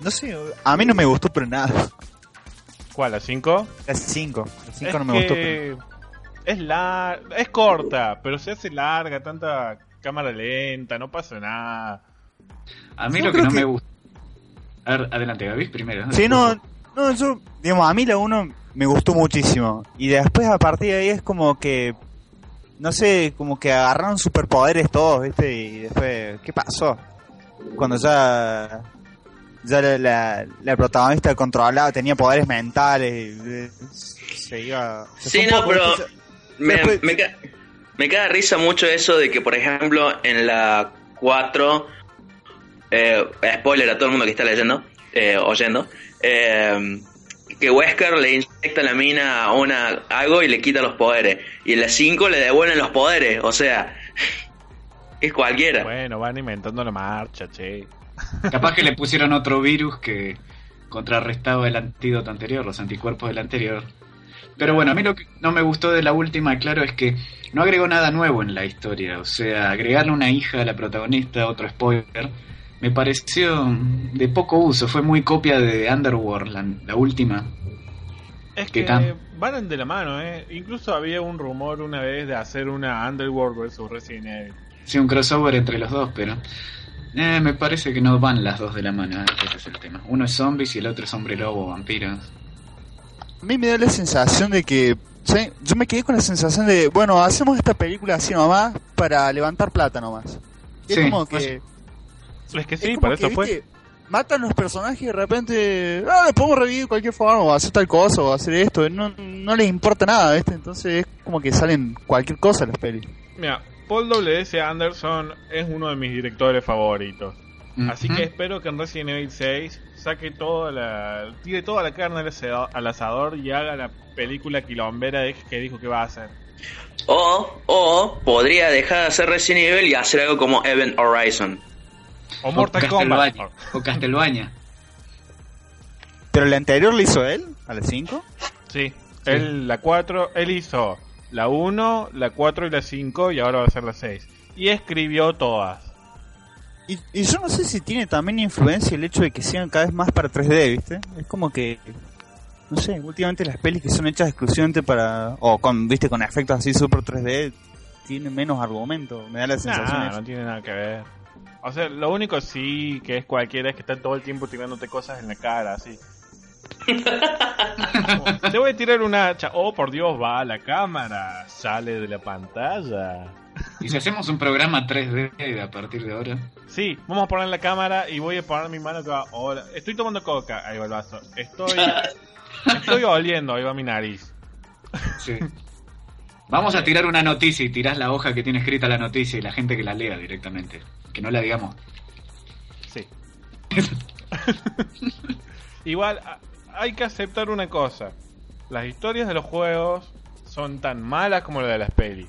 No sé, a mí no me gustó pero nada. ¿Cuál? ¿La 5? La 5. La 5 no me gustó pero. Es la... es corta, pero se hace larga, tanta cámara lenta, no pasa nada. A mí Yo lo que no que- me gusta. A ver, adelante, Gaby, primero. Sí, no, no, yo, digamos, a mí la 1 me gustó muchísimo. Y después a partir de ahí es como que, no sé, como que agarraron superpoderes todos, ¿viste? Y después, ¿qué pasó? Cuando ya, ya la, la, la protagonista controlaba, tenía poderes mentales, y, eh, se iba... se Sí, no, poco, pero. ¿viste? Me, Después- me, ca- Me queda risa mucho eso de que, por ejemplo, en la 4, eh, spoiler a todo el mundo que está leyendo, eh, oyendo, eh, que Wesker le inyecta a la mina una, algo y le quita los poderes. Y en la 5 le devuelven los poderes, o sea, es cualquiera. Bueno, van inventando la marcha, che. Capaz que le pusieron otro virus que contrarrestaba el antídoto anterior, los anticuerpos del anterior. Pero bueno, a mí lo que no me gustó de la última, claro, es que no agregó nada nuevo en la historia. O sea, agregarle una hija a la protagonista, otro spoiler, me pareció de poco uso. Fue muy copia de Underworld, la, la última. Es ¿Qué que van de la mano, ¿eh? Incluso había un rumor una vez de hacer una Underworld vs Resident Evil. Sí, un crossover entre los dos, pero eh, me parece que no van las dos de la mano. eh, Ese es el tema. Uno es zombies y el otro es hombre lobo, vampiros. A mí me da la sensación de que. ¿sí? Yo me quedé con la sensación de. Bueno, hacemos esta película así nomás para levantar plata nomás. Y Sí, es como que. Es que es sí, como para que, eso fue. ¿viste? Matan los personajes y de repente. Ah, le podemos revivir de cualquier forma, o hacer tal cosa, o hacer esto. No, no les importa nada, ¿viste? Entonces es como que salen cualquier cosa las pelis. Mira, Paul W.S. Anderson es uno de mis directores favoritos. Así que espero que en Resident Evil 6 saque toda la, tire toda la carne al asador, y haga la película quilombera que dijo que va a hacer. O, o podría dejar de hacer Resident Evil y hacer algo como Event Horizon. O Mortal Kombat. O Castlevania. Pero la anterior la hizo él, a las 5. Sí, él la 4, él hizo la 1, la 4 y la 5 y ahora va a ser la 6. Y escribió todas. Y, y yo no sé si tiene también influencia el hecho de que sean cada vez más para 3D, ¿viste? Es como que. No sé, últimamente las pelis que son hechas exclusivamente para. O con, ¿viste? Con efectos así super 3D, tienen menos argumento. Me da la sensación. Nah, no tiene nada que ver. O sea, lo único sí que es cualquiera es que está todo el tiempo tirándote cosas en la cara, así. Como, Te voy a tirar una hacha. Oh, por Dios, va la cámara. Sale de la pantalla. Y si hacemos un programa 3D a partir de ahora. Sí, vamos a poner la cámara y voy a poner mi mano acá. Hola. Estoy tomando coca. Ahí va el vaso. Estoy. Estoy oliendo. Ahí va mi nariz. Sí. Vamos a tirar una noticia y tirás la hoja que tiene escrita la noticia y la gente que la lea directamente. Que no la digamos. Sí. Igual, hay que aceptar una cosa. Las historias de los juegos son tan malas como las de las pelis.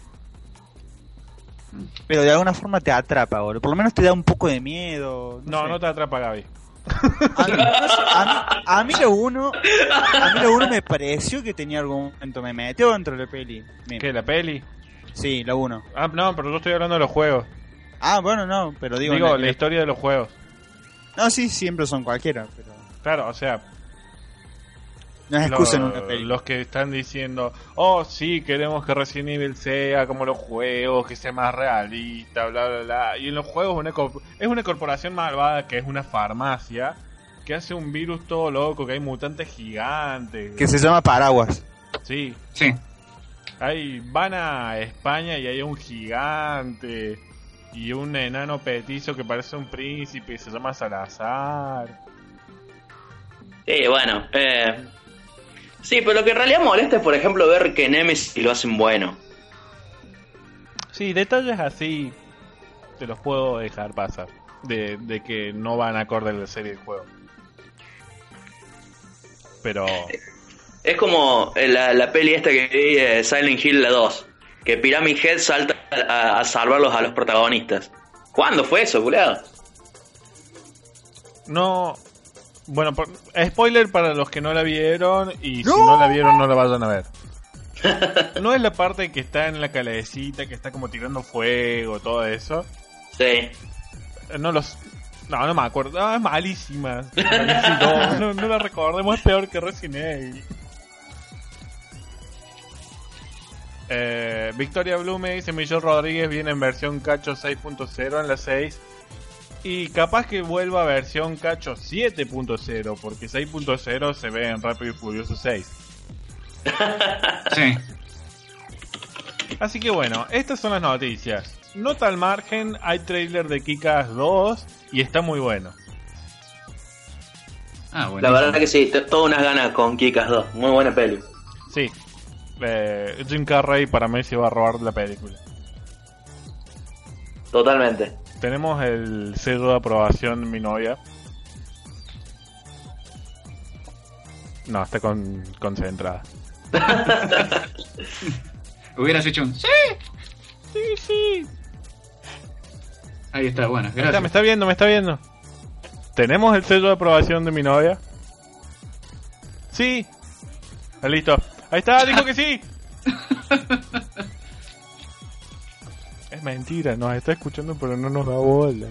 Pero de alguna forma te atrapa, boludo. Por lo menos te da un poco de miedo. No, sé. no te atrapa Gaby. A mí, a mí- a mí lo uno. A mí lo uno me pareció que tenía argumento. Me metió dentro de la peli. Me- ¿Qué? ¿La peli? Sí, lo uno. Ah, no, pero yo estoy hablando de los juegos. Ah, bueno, no, pero digo. Digo, la- la historia de los juegos. No, sí, siempre son cualquiera. Pero Claro, o sea, no es lo- excusa en una peli. los que están diciendo, oh, sí, queremos que Resident Evil sea como los juegos, que sea más realista, bla, bla, bla. Y en los juegos una es una corporación malvada que es una farmacia que hace un virus todo loco, que hay mutantes gigantes. Que se llama Paraguas. Sí, Sí. hay, van a España y hay un gigante y un enano petizo que parece un príncipe y se llama Salazar. Sí, bueno. Eh, sí, pero lo que en realidad molesta es, por ejemplo, ver que Nemesis lo hacen bueno. Sí, detalles así te los puedo dejar pasar. De, de que no van acorde a la serie del juego. Pero. Es como la, la peli esta que vi, eh, Silent Hill la 2. Que Pyramid Head salta a, a salvarlos a los protagonistas. ¿Cuándo fue eso, culiado? No. Bueno, por- spoiler para los que no la vieron. Y si ¡No! la vieron, no la vayan a ver. No es la parte que está en la calecita, que está como tirando fuego, todo eso. Sí. No los. No, no me acuerdo. No, es malísima. Malísima. No, no, no la recordemos, es peor que Resident Evil. Eh, Victoria Blue me dice Millón Rodríguez viene en versión cacho 6.0 en la 6 y capaz que vuelva a versión cacho 7.0 porque 6.0 se ve en Rápido y Furioso 6 Sí. así que bueno estas son las noticias nota al margen hay trailer de Kikas 2 y está muy bueno Ah, bueno. La verdad que sí, t- todas unas ganas con Kikas 2. Muy buena peli. sí eh, Jim Carrey para mí se va a robar la película Totalmente. Tenemos el sello de aprobación de mi novia. No, está con, concentrada. Hubieras hecho un... Sí, Sí, sí. ahí está, bueno, Ahí está, gracias. me está viendo, me está viendo. ¿Tenemos el sello de aprobación de mi novia? Sí. Listo. Ahí está, dijo que sí. Es mentira, nos está escuchando pero no nos da bola.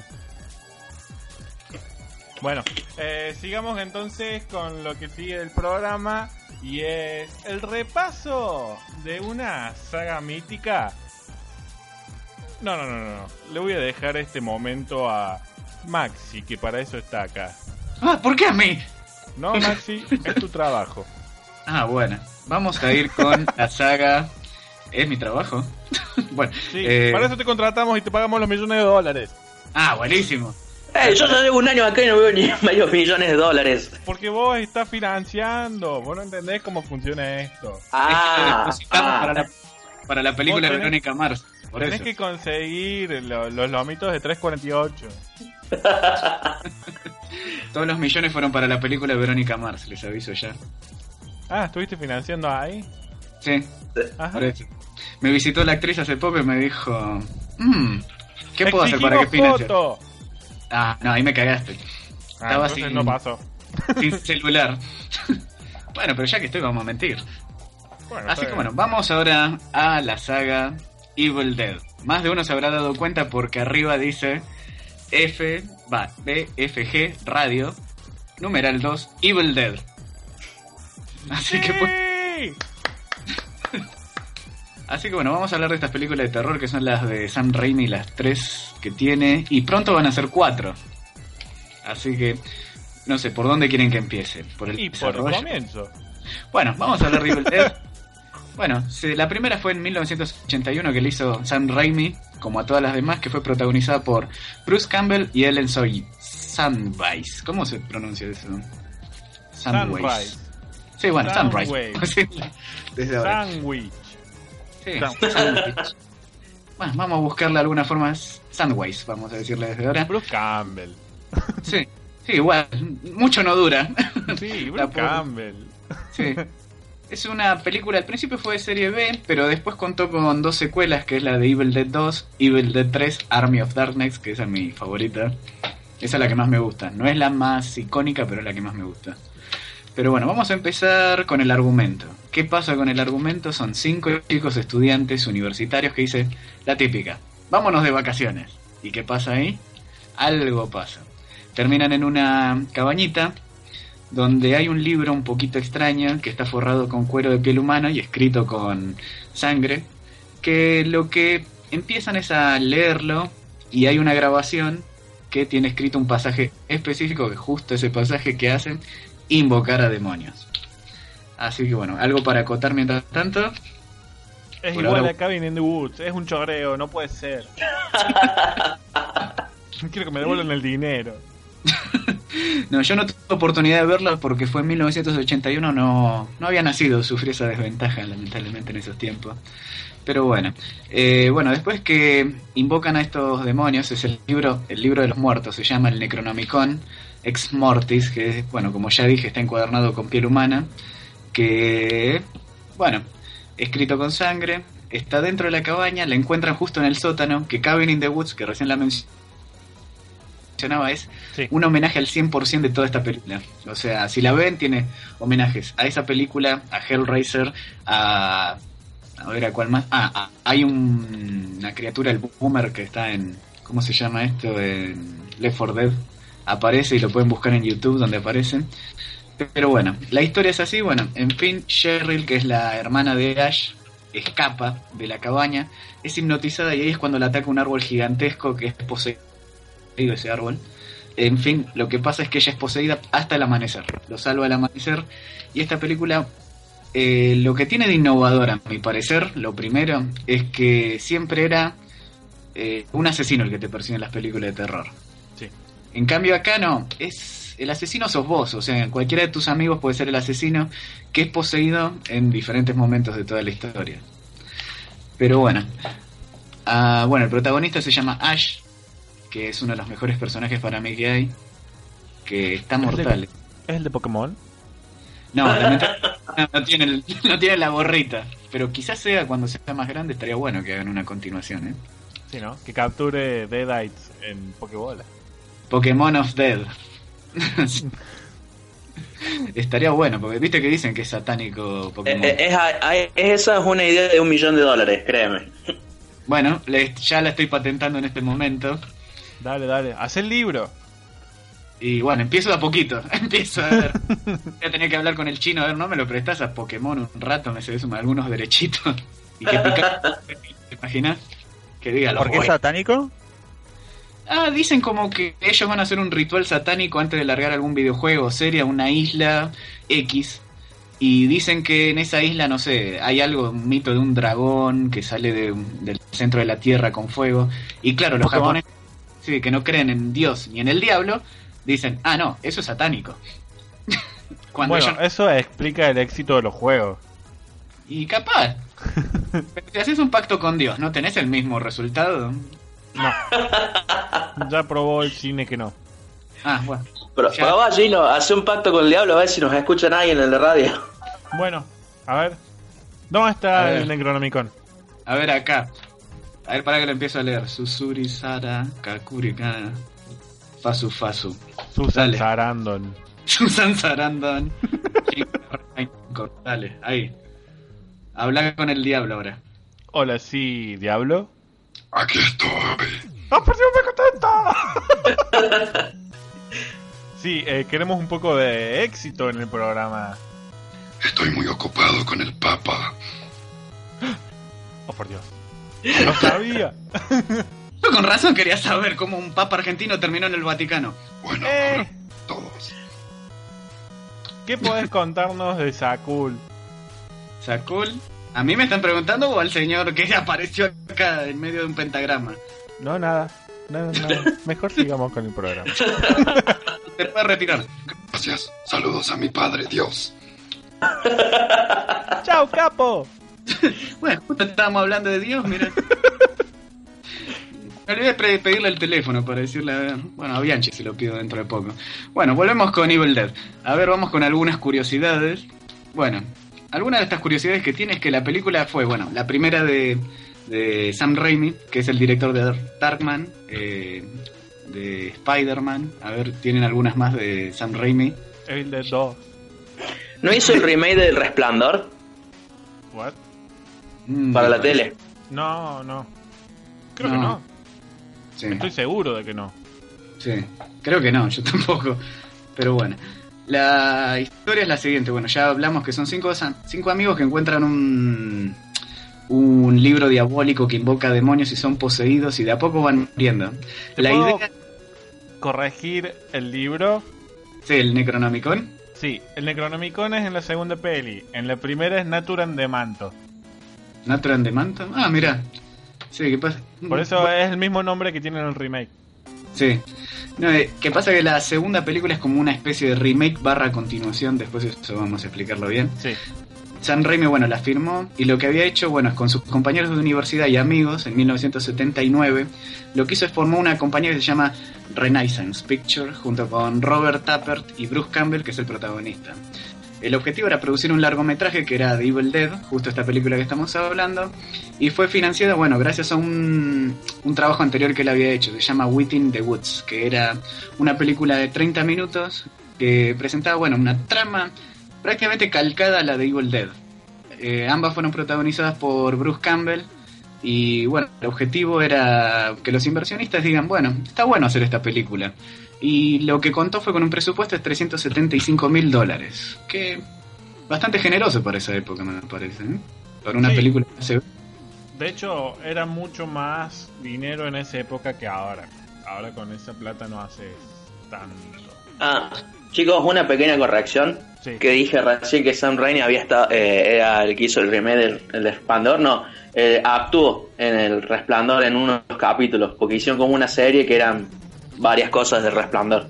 Bueno, eh, sigamos entonces con lo que sigue del programa y es el repaso de una saga mítica. No, no, no, no, no. Le voy a dejar este momento a Maxi, que para eso está acá. Ah, ¿por qué a mí? No, Maxi, es tu trabajo. Ah, bueno. Vamos a ir con la saga... ¿Es mi trabajo? bueno, Sí, eh, para eso te contratamos y te pagamos los millones de dólares. Ah, buenísimo. Eh, yo ya llevo un año acá y no veo ni medio millones de dólares. Porque vos estás financiando, vos no entendés cómo funciona esto. Ah, es que lo depositamos ah. para, la, para la película tenés- Verónica Mars. Por Tenés eso. que conseguir lo- los lomitos de 348. Todos los millones fueron para la película de Verónica Mars, les aviso ya. Ah, ¿estuviste financiando ahí? Sí, Ajá. por eso. Me visitó la actriz hace poco y me dijo... "Mm, ¿Qué puedo hacer para que financie? Ah, no, ahí me cagaste. Ah, Estaba sin- no pasó. Sin celular. bueno, pero ya que estoy, vamos a mentir. Bueno, Así que bien. bueno, vamos ahora a la saga Evil Dead. Más de uno se habrá dado cuenta porque arriba dice F, va, BFG Radio, numeral 2, Evil Dead. Así que pues, ¡Sí! así que bueno, vamos a hablar de estas películas de terror que son las de Sam Raimi, las tres que tiene, y pronto van a ser cuatro. Así que no sé por dónde quieren que empiece. Por el Y por el comienzo. Bueno, vamos a hablar de Evil Dead. Bueno, la primera fue en 1981 que le hizo Sam Raimi, como a todas las demás, que fue protagonizada por Bruce Campbell y Ellen Soy Sandweiss. ¿Cómo se pronuncia eso? Sunrise. Sí, bueno, Sunrise. Sandweiss. Sí, Desde ahora. Sandwich. Sí, Sandwich. Bueno, vamos a buscarle alguna forma. Sandweiss, vamos a decirle desde ahora. Bruce Campbell. Sí, sí, igual. Mucho no dura. Sí, Bruce. Campbell. Sí. Es una película, al principio fue de serie B, pero después contó con dos secuelas, que es la de Evil Dead 2, Evil Dead 3, Army of Darkness, que esa es mi favorita. Esa es la que más me gusta. No es la más icónica, pero es la que más me gusta. Pero bueno, vamos a empezar con el argumento. ¿Qué pasa con el argumento? Son cinco chicos estudiantes universitarios que dicen la típica, vámonos de vacaciones. ¿Y qué pasa ahí? Algo pasa. Terminan en una cabañita donde hay un libro un poquito extraño que está forrado con cuero de piel humana y escrito con sangre, que lo que empiezan es a leerlo y hay una grabación que tiene escrito un pasaje específico, que justo ese pasaje que hacen invocar a demonios. Así que bueno, algo para acotar mientras tanto. Es Por igual ahora- a Cabin in the Woods. Es un choreo, no puede ser. Quiero que me devuelvan el dinero. No, yo no tuve oportunidad de verlo porque fue en 1981, no, no había nacido, sufrí esa desventaja lamentablemente en esos tiempos. Pero bueno, eh, bueno, después que invocan a estos demonios, es el libro, el libro de los muertos, se llama el Necronomicon Ex Mortis, que es, bueno, como ya dije, está encuadernado con piel humana, que, bueno, escrito con sangre, está dentro de la cabaña, la encuentran justo en el sótano, que Cabin in the Woods, que recién la mencionaba, es Sí. un homenaje al 100% de toda esta película. O sea, si la ven, tiene homenajes a esa película, a Hellraiser, a... A ver, ¿a cuál más? Ah, ah, hay un- una criatura, el Boomer, que está en... ¿Cómo se llama esto? En Left 4 Dead. Aparece y lo pueden buscar en YouTube donde aparece. Pero bueno, la historia es así. Bueno, en fin, Cheryl, que es la hermana de Ash, escapa de la cabaña, es hipnotizada y ahí es cuando le ataca un árbol gigantesco que es poseído ese árbol. En fin, lo que pasa es que ella es poseída hasta el amanecer. Lo salva al amanecer. Y esta película, eh, lo que tiene de innovador, a mi parecer, lo primero, es que siempre era eh, un asesino el que te persigue en las películas de terror. En cambio acá no, es el asesino sos vos, o sea, cualquiera de tus amigos puede ser el asesino que es poseído en diferentes momentos de toda la historia. Pero bueno, Ah, bueno, el protagonista se llama Ash, que es uno de los mejores personajes para mí que hay, que está mortal. ¿Es el de Pokémon? No, no, tiene el- no tiene la gorrita, pero quizás sea cuando sea más grande estaría bueno que hagan una continuación, ¿eh? Sí, ¿no? Que capture Deadites en Pokébola. Pokémon of Dead. estaría bueno, porque viste que dicen que es satánico Eh, Pokémon. eh, es, es- esa es una idea de un millón de dólares, créeme. Bueno, le- ya la estoy patentando en este momento. Dale, dale. Haz el libro. Y bueno, empiezo de a poquito. Empiezo a ver. Voy a tener que hablar con el chino. A ver, ¿no me lo prestas a Pokémon un rato? Me se suman algunos derechitos. Y que pica. ¿Te imaginas? Que diga ¿Por qué voy. satánico? Ah, dicen como que ellos van a hacer un ritual satánico antes de largar algún videojuego o serie a una isla X. Y dicen que en esa isla, no sé, hay algo, un mito de un dragón que sale de- del centro de la tierra con fuego. Y claro, los japoneses, sí, que no creen en Dios ni en el diablo, dicen, ah, no, eso es satánico. Cuando bueno, eso explica el éxito de los juegos. Y capaz. Pero si haces un pacto con Dios, ¿no tenés el mismo resultado? Ya probó el cine que no. Ah, bueno. Pero probá, Gino, hace un pacto con el diablo a ver si nos escucha nadie en la radio. Bueno, a ver. ¿Dónde está el Necronomicon? A ver acá. A ver, para que lo empiezo a leer. Susuri Sara Kakuri Kana Fasu Fasu. Susan Dale. Sarandon. Susan Sarandon. Dale, ahí. Habla con el diablo ahora. Hola, sí, Diablo. Aquí estoy. ¡Ah, por Dios, me contenta! sí, eh, queremos un poco de éxito en el programa. Estoy muy ocupado con el Papa. Oh, por Dios. No sabía. Yo con razón quería saber cómo un papa argentino terminó en el Vaticano. Bueno, Eh. ahora todos. ¿Qué podés contarnos de Sakul? Sakul. ¿A mí me están preguntando o al señor que apareció acá en medio de un pentagrama? No, nada. Nada, nada. Mejor sigamos con el programa. Te puedes retirar. Gracias. Saludos a mi padre, Dios. ¡Chao, capo! Bueno, justo estábamos hablando de Dios, mira. Me olvidé de pedirle el teléfono para decirle, a ver, bueno, a Bianchi se lo pido dentro de poco. Bueno, volvemos con Evil Dead. A ver, vamos con algunas curiosidades. Bueno, algunas de estas curiosidades que tiene es que la película fue, bueno, la primera de, de Sam Raimi, que es el director de Darkman, eh, de Spider-Man. A ver, tienen algunas más de Sam Raimi. Evil Dead 2. ¿No hizo el remake del Resplandor ¿What? Mm, para la tele? No, no. Creo No. que no. Sí. Estoy seguro de que no. Sí, creo que no, yo tampoco. Pero bueno, la historia es la siguiente. Bueno, ya hablamos que son cinco, cinco amigos que encuentran un, un libro diabólico que invoca demonios y son poseídos y de a poco van muriendo. ¿Te La puedo idea... corregir el libro? Sí, el Necronomicon. Sí, el Necronomicon es en la segunda peli. En la primera es Naturan de Manto. Natran de Manto. Ah, mira. Sí, ¿qué pasa? Por eso es el mismo nombre que tiene en el remake. Sí. No, eh, que pasa que la segunda película es como una especie de remake barra continuación, después eso vamos a explicarlo bien. Sí. Sam Raimi, bueno, la firmó y lo que había hecho, bueno, es con sus compañeros de universidad y amigos en 1979, lo que hizo es formó una compañía que se llama Renaissance Picture junto con Robert Tappert y Bruce Campbell, que es el protagonista. El objetivo era producir un largometraje que era The Evil Dead, justo esta película que estamos hablando, y fue financiada, bueno, gracias a un, trabajo anterior que él había hecho, se llama Within the Woods, que era una película de 30 minutos que presentaba, bueno, una trama prácticamente calcada a la de Evil Dead. Eh, ambas fueron protagonizadas por Bruce Campbell y bueno, el objetivo era que los inversionistas digan, bueno, está bueno hacer esta película. Y lo que contó fue con un presupuesto de 375 mil dólares, que bastante generoso para esa época, me parece. ¿eh? Para una Sí. película De hecho, era mucho más dinero en esa época que ahora. Ahora con esa plata no haces tanto. Ah, chicos, una pequeña corrección. Sí. Que dije recién que Sam Raimi había estado, eh, era el que hizo el remake del el Resplandor. No, eh, actuó en el Resplandor en unos capítulos, porque hicieron como una serie que eran varias cosas del Resplandor.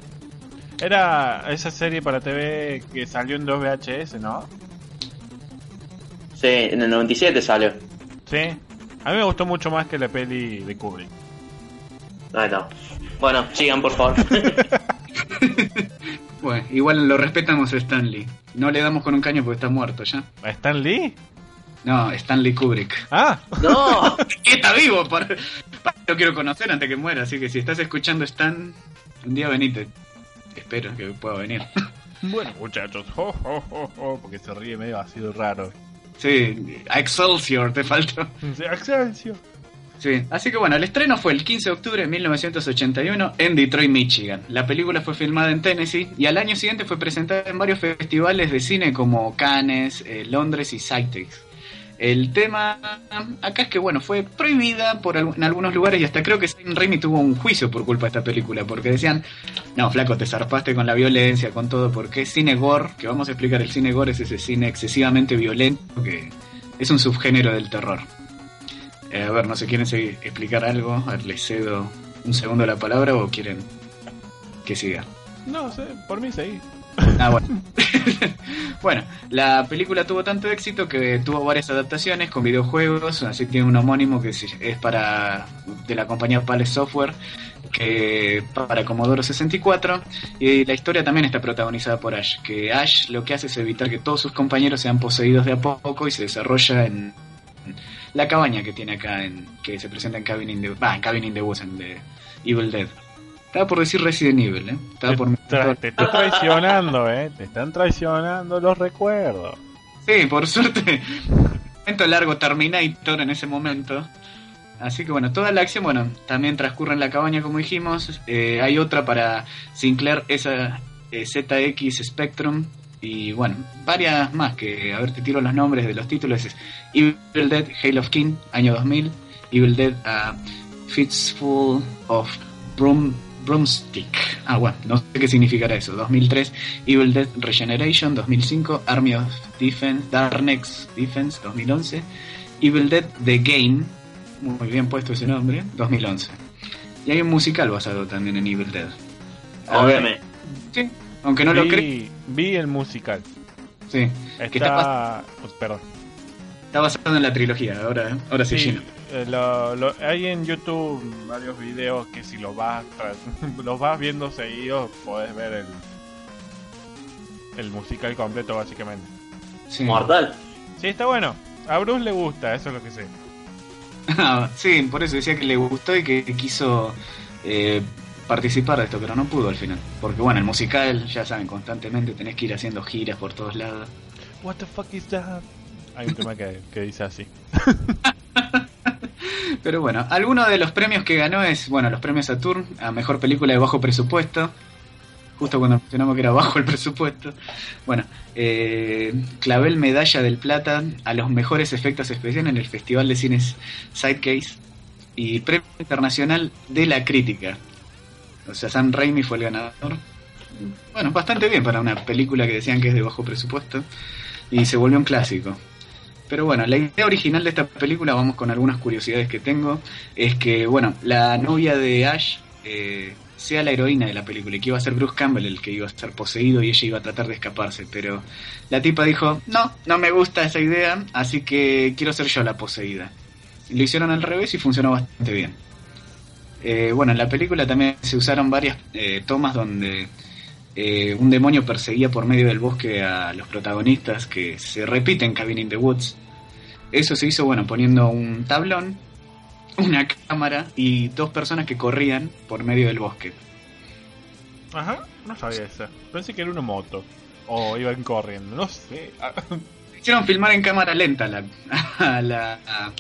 Era esa serie para TV que salió en 2 VHS, ¿no? Sí, en el 97 salió. Sí. A mí me gustó mucho más que la peli de Kubrick. Ahí está. Bueno, sigan por favor. Bueno, igual lo respetamos a Stanley. No le damos con un caño porque está muerto ya. ¿A Stan Lee? No, Stanley Kubrick. Ah, no. Está vivo, por... lo quiero conocer antes que muera, así que si estás escuchando Stan, un día venite. Espero que pueda venir. bueno, muchachos, porque se ríe medio así de raro. Sí, a Excelsior te faltó. Sí, Excelsior. Sí, así que bueno, el estreno fue el 15 de octubre de 1981 en Detroit, Michigan. La película fue filmada en Tennessee y al año siguiente fue presentada en varios festivales de cine como Cannes, eh, Londres y Cytex. El tema acá es que bueno, fue prohibida por en algunos lugares y hasta creo que Sam Raimi tuvo un juicio por culpa de esta película porque decían, no, flaco, te zarpaste con la violencia, con todo, porque es cine gore, que vamos a explicar, el cine gore es ese cine excesivamente violento que es un subgénero del terror. Eh, a ver, no sé, ¿quieren seguir- explicar algo? A ver, les cedo un segundo la palabra o quieren que siga. No sé, por mí seguí. Ah, bueno. bueno, la película tuvo tanto éxito que tuvo varias adaptaciones con videojuegos, así tiene un homónimo que es para de la compañía Palace Software, que para Commodore 64 y la historia también está protagonizada por Ash, que Ash lo que hace es evitar que todos sus compañeros sean poseídos de a poco y se desarrolla en la cabaña que tiene acá en que se presenta en Cabin in the, Cabin in the Woods en The Evil Dead. Estaba por decir Resident Evil, ¿eh? Estaba por Te, tra- te está traicionando, eh. Te están traicionando los recuerdos. Sí, por suerte. Momento largo Terminator en ese momento. Así que bueno, toda la acción, bueno, también transcurre en la cabaña como dijimos. Eh, hay otra para Sinclair, esa eh, ZX Spectrum. Y bueno, varias más que, a ver, te tiro los nombres de los títulos. Es Evil Dead, Hail of King, año 2000. Evil Dead, uh, Fistful of Broom, Broomstick. Ah, bueno, no sé qué significará eso. 2003, Evil Dead Regeneration. 2005, Army of Defense, Darknex Defense. 2011, Evil Dead The Game. Muy bien puesto ese nombre. 2011. Y hay un musical basado también en Evil Dead. A ver, Obviamente. sí, aunque no lo crees. vi, el musical. Sí, que está, pues, perdón. está basado en la trilogía. Ahora, ahora sí, Sí, Gino. Lo- lo- hay en YouTube varios videos que si los vas los vas viendo seguidos podés ver el el musical completo básicamente. Sí. Mortal. Sí, está bueno. A Bruce le gusta, eso es lo que sé. Ah, sí, por eso decía que le gustó y que quiso eh, participar de esto, pero no pudo al final. Porque bueno, el musical, ya saben, constantemente tenés que ir haciendo giras por todos lados. What the fuck is that? Hay un tema que, que dice así. Pero bueno, alguno de los premios que ganó es, bueno, los premios Saturn a mejor película de bajo presupuesto. Justo cuando mencionamos que era bajo el presupuesto. Bueno, eh, clavel medalla del plata a los mejores efectos especiales en el Festival de Cines Sidecase y premio internacional de la crítica. O sea, Sam Raimi fue el ganador. Bueno, bastante bien para una película que decían que es de bajo presupuesto y se volvió un clásico. Pero bueno, la idea original de esta película, vamos con algunas curiosidades que tengo, es que, bueno, la novia de Ash eh, sea la heroína de la película y que iba a ser Bruce Campbell el que iba a estar poseído y ella iba a tratar de escaparse. Pero la tipa dijo, no, no me gusta esa idea, así que quiero ser yo la poseída. Lo hicieron al revés y funcionó bastante bien. Eh, bueno, en la película también se usaron varias eh, tomas donde eh, un demonio perseguía por medio del bosque a los protagonistas que se repiten en Cabin in the Woods. Eso se hizo, bueno, poniendo un tablón, una cámara y dos personas que corrían por medio del bosque. Ajá, no sabía eso. Pensé que era una moto. O iban corriendo, no sé. Hicieron filmar en cámara lenta la, a la a-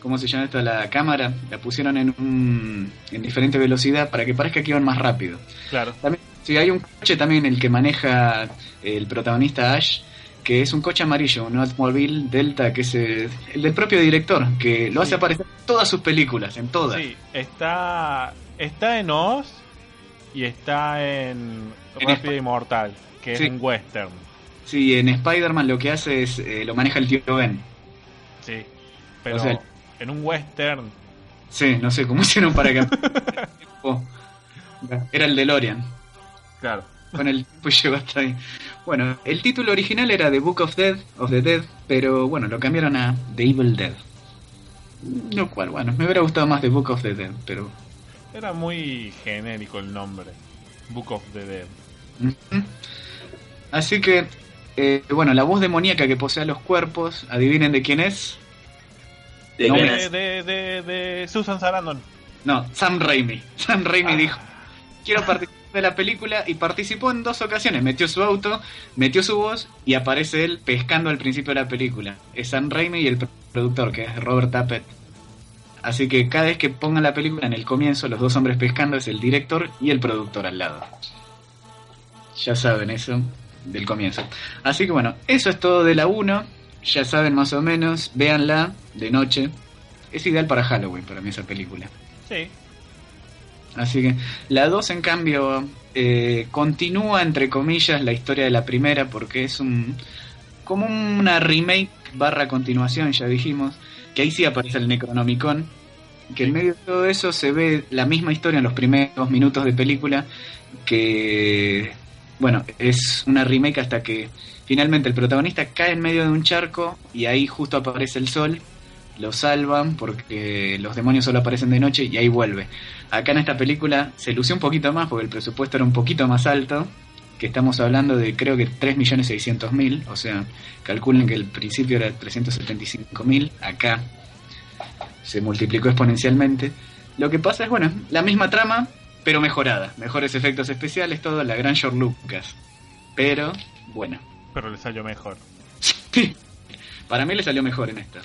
¿cómo se llama esto? La cámara, la pusieron en un, en diferente velocidad para que parezca que iban más rápido. Claro. También, sí, hay un coche también el que maneja el protagonista Ash, que es un coche amarillo, un Oldsmobile Delta, que es eh, el del propio director, que lo hace Sí. aparecer en todas sus películas, en todas. Sí, está, está en Oz y está en En Rápido y Mortal, que Sí. es un western. Sí, en Spider-Man lo que hace es, eh, lo maneja el tío Ben. Sí, pero O sea- en un western. Sí, no sé cómo hicieron para que... Era el DeLorean. Claro. Con el tiempo llegó hasta ahí. Bueno, el título original era The Book of Dead, of the Dead, pero bueno, lo cambiaron a The Evil Dead. Lo cual, bueno, me hubiera gustado más The Book of the Dead, pero... Era muy genérico el nombre. Book of the Dead. Así que, eh, bueno, la voz demoníaca que posee los cuerpos, adivinen de quién es. ¿De No de, de, de Susan Sarandon. No, Sam Raimi. Sam Raimi Ah. dijo, quiero participar de la película y participó en dos ocasiones. Metió su auto, metió su voz y aparece él pescando al principio de la película. Es Sam Raimi y el productor, que es Robert Tappet. Así que cada vez que pongan la película en el comienzo, los dos hombres pescando es el director y el productor al lado. Ya saben eso del comienzo. Así que bueno, eso es todo de la 1. Ya saben más o menos, véanla de noche. Es ideal para Halloween para mí esa película. Sí. Así que la 2 en cambio eh, continúa entre comillas la historia de la primera porque es un como una remake barra continuación ya dijimos que ahí sí aparece el Necronomicon que en medio de todo eso se ve la misma historia en los primeros minutos de película que bueno es una remake hasta que finalmente el protagonista cae en medio de un charco y ahí justo aparece el sol lo salvan porque los demonios solo aparecen de noche y ahí vuelve Acá en esta película se lució un poquito más porque el presupuesto era un poquito más alto, que estamos hablando de creo que 3.600.000, o sea, calculen que el principio era 375.000, acá se multiplicó exponencialmente. Lo que pasa es, bueno, la misma trama, pero mejorada, mejores efectos especiales, todo, la gran George Lucas. Pero, bueno, Pero le salió mejor. Sí, para mí le salió mejor en esta.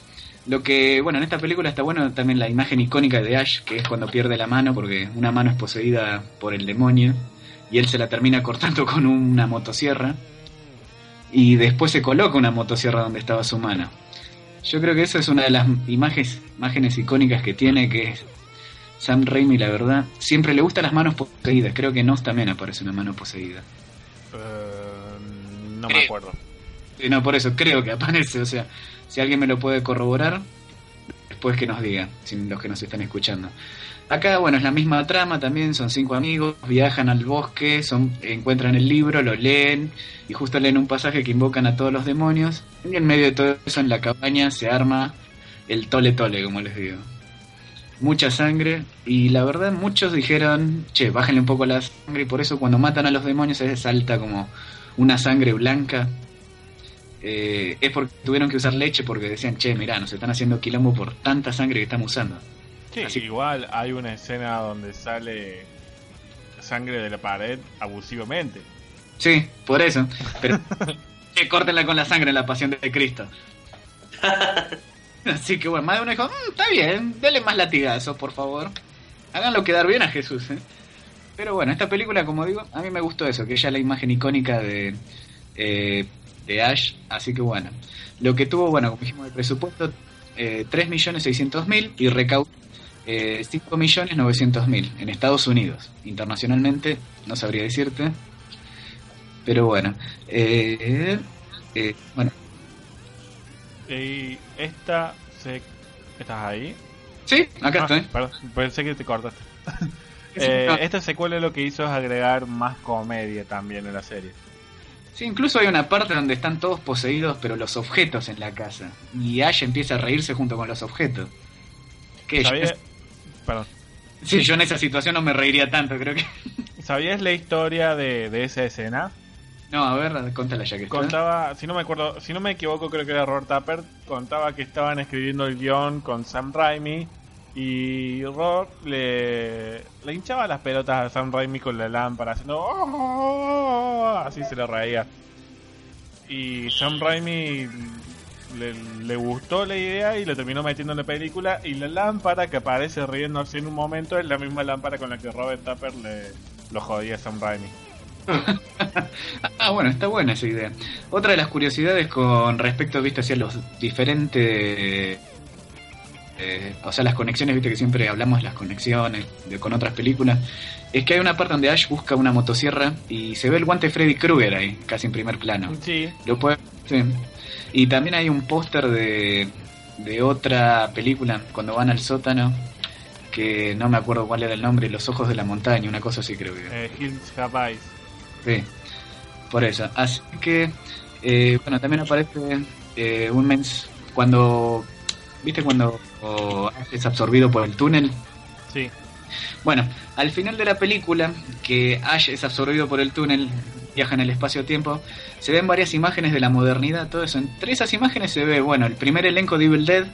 Lo que, bueno, en esta película está bueno también la imagen icónica de Ash, que es cuando pierde la mano, porque una mano es poseída por el demonio, y él se la termina cortando con una motosierra, y después se coloca una motosierra donde estaba su mano. Yo creo que eso es una de las imágenes, imágenes icónicas que tiene, que es Sam Raimi, la verdad, siempre le gustan las manos poseídas. Creo que Nos también aparece una mano poseída. Eh, no me acuerdo. Sí, no, por eso creo que aparece. O sea, si alguien me lo puede corroborar, después que nos diga, los que nos están escuchando. Acá, bueno, es la misma trama también, son cinco amigos, viajan al bosque, son, encuentran el libro, lo leen, y justo leen un pasaje que invocan a todos los demonios, y en medio de todo eso, en la cabaña, se arma el tole tole, como les digo. Mucha sangre, y la verdad muchos dijeron, che, bájenle un poco la sangre, y por eso cuando matan a los demonios se salta como una sangre blanca, eh, es porque tuvieron que usar leche porque decían, che, mirá, nos están haciendo quilombo por tanta sangre que estamos usando. Sí, Así- igual hay una escena donde sale sangre de la pared abusivamente. Sí, por eso. Pero córtenla con la sangre en la pasión de Cristo. Así que bueno, más de uno dijo, "Mm, está bien, denle más latigazos, por favor. Háganlo quedar bien a Jesús, ¿eh? Pero bueno, esta película, como digo, a mí me gustó eso, que ella la imagen icónica de, eh, de Ash. Así que bueno, lo que tuvo, bueno, como dijimos, el presupuesto, eh, 3.600.000 y recaudó eh, 5.900.000 en Estados Unidos. Internacionalmente, no sabría decirte. Pero bueno, eh, eh, bueno, Y esta se... ¿Estás ahí? sí, acá Ah, estoy. Perdón, pensé que te cortaste. Eh, esta secuela lo que hizo es agregar más comedia también en la serie. Sí, incluso hay una parte donde están todos poseídos, pero los objetos en la casa. Y Ash empieza a reírse junto con los objetos. Que yo, ¿Sabías, perdón, sí, yo en esa situación no me reiría tanto, creo que. ¿Sabías la historia de, de esa escena? No, a ver, contala ya que está. Contaba, si no me acuerdo, si no me equivoco, creo que era Robert Tapper, contaba que estaban escribiendo el guion con Sam Raimi y Robert le, hinchaba las pelotas a Sam Raimi con la lámpara, haciendo "Oh", así se le reía. Y Sam Raimi le, le gustó la idea y lo terminó metiendo en la película y la lámpara que aparece riéndose en un momento es la misma lámpara con la que Robert Tapper le lo jodía a Sam Raimi. Ah, bueno, está buena esa idea. Otra de las curiosidades con respecto, viste, hacia los diferentes... eh, o sea, las conexiones, viste que siempre hablamos de las conexiones de, con otras películas, es que hay una parte donde Ash busca una motosierra y se ve el guante Freddy Krueger ahí, casi en primer plano. Sí, Lo puede, sí. Y también hay un póster de, de otra película, cuando van al sótano, que no me acuerdo cuál era el nombre, Los Ojos de la Montaña, una cosa así creo que. eh, Hills Have Eyes. Sí, por eso. Así que, eh, bueno, también aparece eh, un mens cuando, viste, cuando Ash es absorbido por el túnel. Sí. Bueno, al final de la película, que Ash es absorbido por el túnel, viaja en el espacio-tiempo, se ven varias imágenes de la modernidad, todo eso. Entre esas imágenes se ve, bueno, el primer elenco de Evil Dead,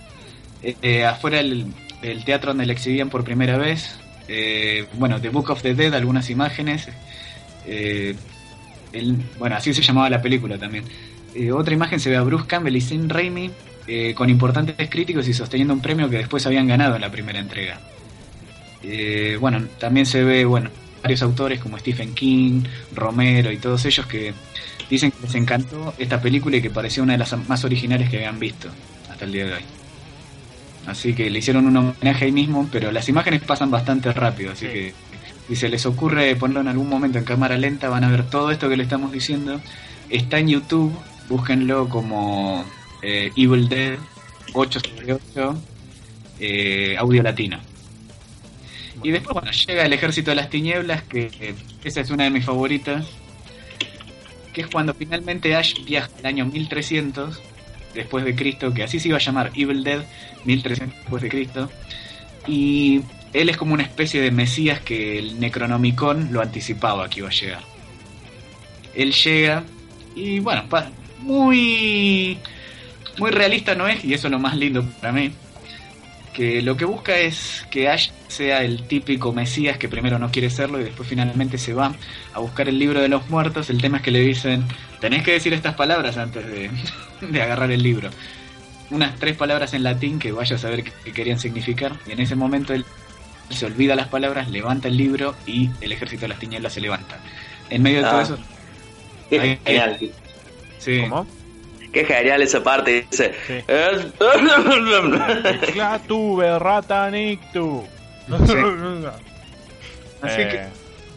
eh, eh, afuera del, del teatro donde la exhibían por primera vez, eh, bueno, The Book of the Dead, algunas imágenes, eh, el- bueno, así se llamaba la película también. Otra imagen se ve a Bruce Campbell y Sam Raimi eh, con importantes críticos y sosteniendo un premio que después habían ganado en la primera entrega. Eh, bueno, también se ve, bueno, varios autores como Stephen King, Romero y todos ellos que dicen que les encantó esta película y que parecía una de las más originales que habían visto hasta el día de hoy. Así que le hicieron un homenaje ahí mismo, pero las imágenes pasan bastante rápido, así Sí. que si se les ocurre ponerlo en algún momento en cámara lenta, van a ver todo esto que le estamos diciendo. Está en YouTube, búsquenlo como eh, Evil Dead 8 sobre 8, eh, audio latino. Y después, bueno, llega el Ejército de las Tinieblas, que eh, esa es una de mis favoritas, que es cuando finalmente Ash viaja al año 1300 después de Cristo, que así se iba a llamar Evil Dead 1300 después de Cristo, y él es como una especie de mesías que el Necronomicon lo anticipaba que iba a llegar. Él llega y bueno, muy muy realista no es y eso es lo más lindo para mí. Que lo que busca es que Ash sea el típico mesías que primero no quiere serlo y después finalmente se va a buscar el libro de los muertos. El tema es que le dicen, tenés que decir estas palabras antes de, de agarrar el libro. Unas tres palabras en latín que vaya a saber qué, querían significar. Y en ese momento él se olvida las palabras, levanta el libro y el ejército de las tinieblas se levanta. En medio de todo Ah. eso, genial. sí, ¿Cómo? Qué genial esa parte. Dice. Sí. "Es- Clatu, berrata, nictu. así que...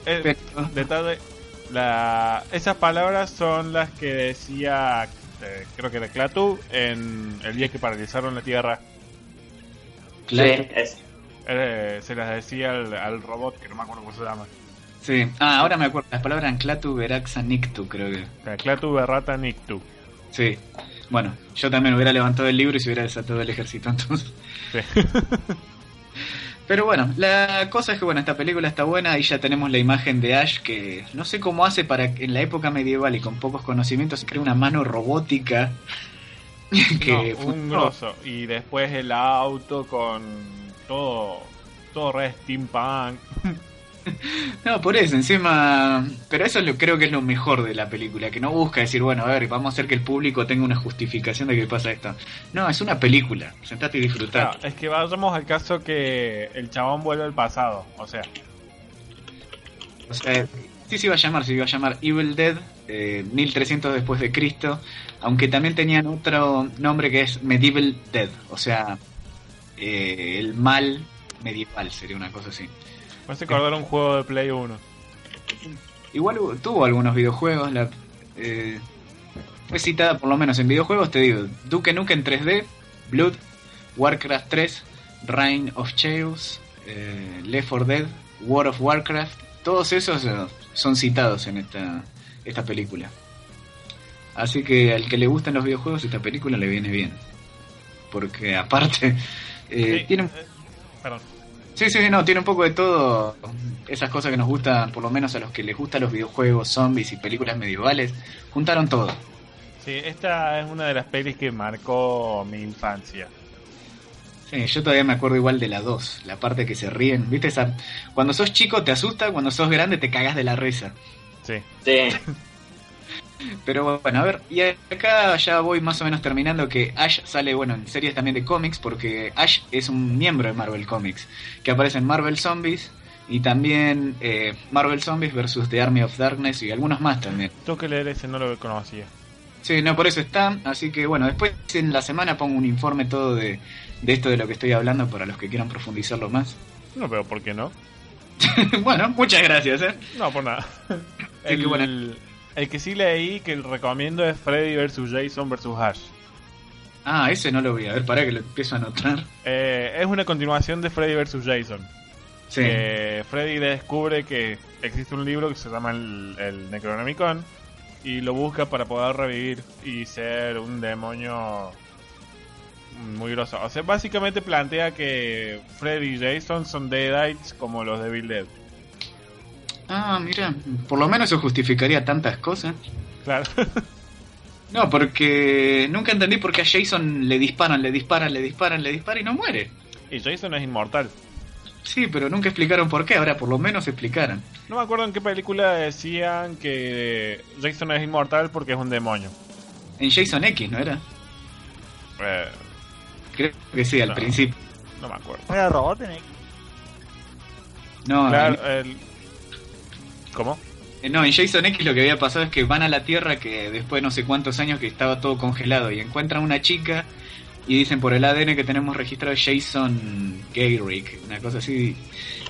Eh, detalle, la, esas palabras son las que decía, eh, creo que era Clatu, en el día que paralizaron la Tierra. Sí, es- Eh, se las decía al, al robot, que no me acuerdo cómo se llama. Sí. Ah, ahora me acuerdo. Las palabras eran Clatu, Veraxa, Nictu, creo que. Clatu, berrata, nictu. Sí. Bueno, yo también hubiera levantado el libro y se hubiera desatado el ejército entonces. Sí. Pero bueno, la cosa es que bueno, esta película está buena y ya tenemos la imagen de Ash que no sé cómo hace para que en la época medieval y con pocos conocimientos se crea una mano robótica que No, un grosso. Y después el auto con todo, todo re steampunk. No, por eso, encima. Pero eso es lo, creo que es lo mejor de la película, que no busca decir, bueno, a ver, vamos a hacer que el público tenga una justificación de que pasa esto. No, es una película, sentate y disfrutar. Claro, es que vayamos al caso que el chabón vuelve al pasado. O sea, O sea, sí se iba a llamar, se iba a llamar Evil Dead, eh, 1300 después de Cristo, aunque también tenían otro nombre que es Medieval Dead, o sea, eh, el mal medieval, sería una cosa así. Me hace acordar un juego de Play 1. Igual tuvo algunos videojuegos, la, eh, fue citada por lo menos en videojuegos, te digo, Duke Nukem 3D, Blood, Warcraft 3, Reign of Chaos, eh, Left 4 Dead, World of Warcraft, todos esos eh, son citados en esta, esta película. Así que al que le gustan los videojuegos, esta película le viene bien. Porque aparte, eh, Sí, tiene perdón. Sí, sí, sí, no, tiene un poco de todo. Esas cosas que nos gustan, por lo menos a los que les gustan los videojuegos, zombies y películas medievales, juntaron todo. Sí, esta es una de las pelis que marcó mi infancia. Sí, yo todavía me acuerdo igual de la 2, la parte que se ríen. ¿Viste esa? Cuando sos chico te asusta, cuando sos grande te cagas de la risa. Sí. sí. Pero bueno, a ver, y acá ya voy más o menos terminando que Ash sale, bueno, en series también de cómics, porque Ash es un miembro de Marvel Comics, que aparece en Marvel Zombies y también eh, Marvel Zombies versus The Army of Darkness y algunos más también. Tengo que leer ese, no lo conocía. Sí, no, por eso está. Así que bueno, después en la semana pongo un informe todo de, de esto de lo que estoy hablando para los que quieran profundizarlo más. No veo por qué no. bueno, muchas gracias, ¿eh? No, por nada. que El, bueno. El que sí leí que recomiendo es Freddy vs. Jason vs. Ash. Ah, ese no lo vi. A ver, para que lo empiezo a anotar. Eh, es una continuación de Freddy vs. Jason. Sí. Freddy descubre que existe un libro que se llama el, el Necronomicon y lo busca para poder revivir y ser un demonio muy groso. O sea, básicamente plantea que Freddy y Jason son Deadites como los de Bill Dead. Ah, mira, por lo menos eso justificaría tantas cosas. Claro. No, porque nunca entendí por qué a Jason le disparan, le disparan, le disparan, le disparan y no muere. y Jason es inmortal. Sí, pero nunca explicaron por qué, ahora por lo menos explicaron. No me acuerdo en qué película decían que Jason es inmortal porque es un demonio. En Jason X, ¿no era? Eh, Creo que sí, al No. principio. no me acuerdo. ¿No era Robotnik? No, Claro, el... ¿Cómo? en, no, en Jason X lo que había pasado es que van a la Tierra que después de no sé cuántos años que estaba todo congelado y encuentran una chica y dicen por el ADN que tenemos registrado Jason Gayrick, una cosa así.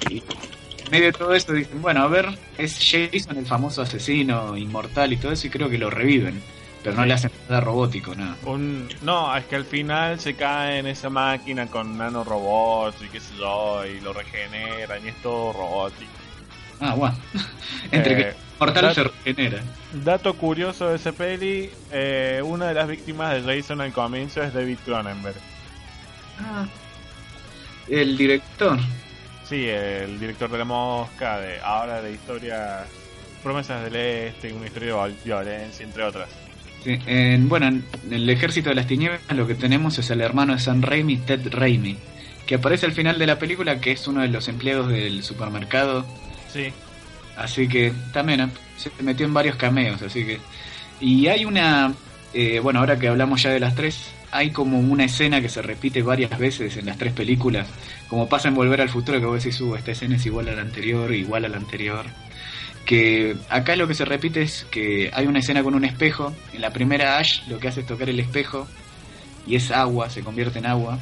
Y en medio de todo eso dicen, bueno, a ver, es Jason el famoso asesino inmortal y todo eso y creo que lo reviven. Pero no le hacen nada robótico, nada. Un... No, es que al final se cae en esa máquina con nanorobots y qué sé yo, y lo regeneran y es todo robótico. Ah, bueno. Entre Eh, que mortal dat- se regenera. Dato curioso de ese peli, eh, una de las víctimas de Jason al comienzo es David Cronenberg. Ah. El director. Sí, el director de La Mosca, de ahora de historia Promesas del Este, una historia de viol- violencia, entre otras. Sí, en- bueno, en el ejército de las tinieblas lo que tenemos es el hermano de Sam Raimi, Ted Raimi, que aparece al final de la película, que es uno de los empleados del supermercado. Sí, Así que también eh, se metió en varios cameos, así que... Y hay una... eh, bueno, ahora que hablamos ya de las tres, hay como una escena que se repite varias veces en las tres películas, como pasa en Volver al Futuro, que vos decís, uh, esta escena es igual a la anterior, igual a la anterior. Que acá lo que se repite es que hay una escena con un espejo, en la primera Ash lo que hace es tocar el espejo, y es agua, se convierte en agua.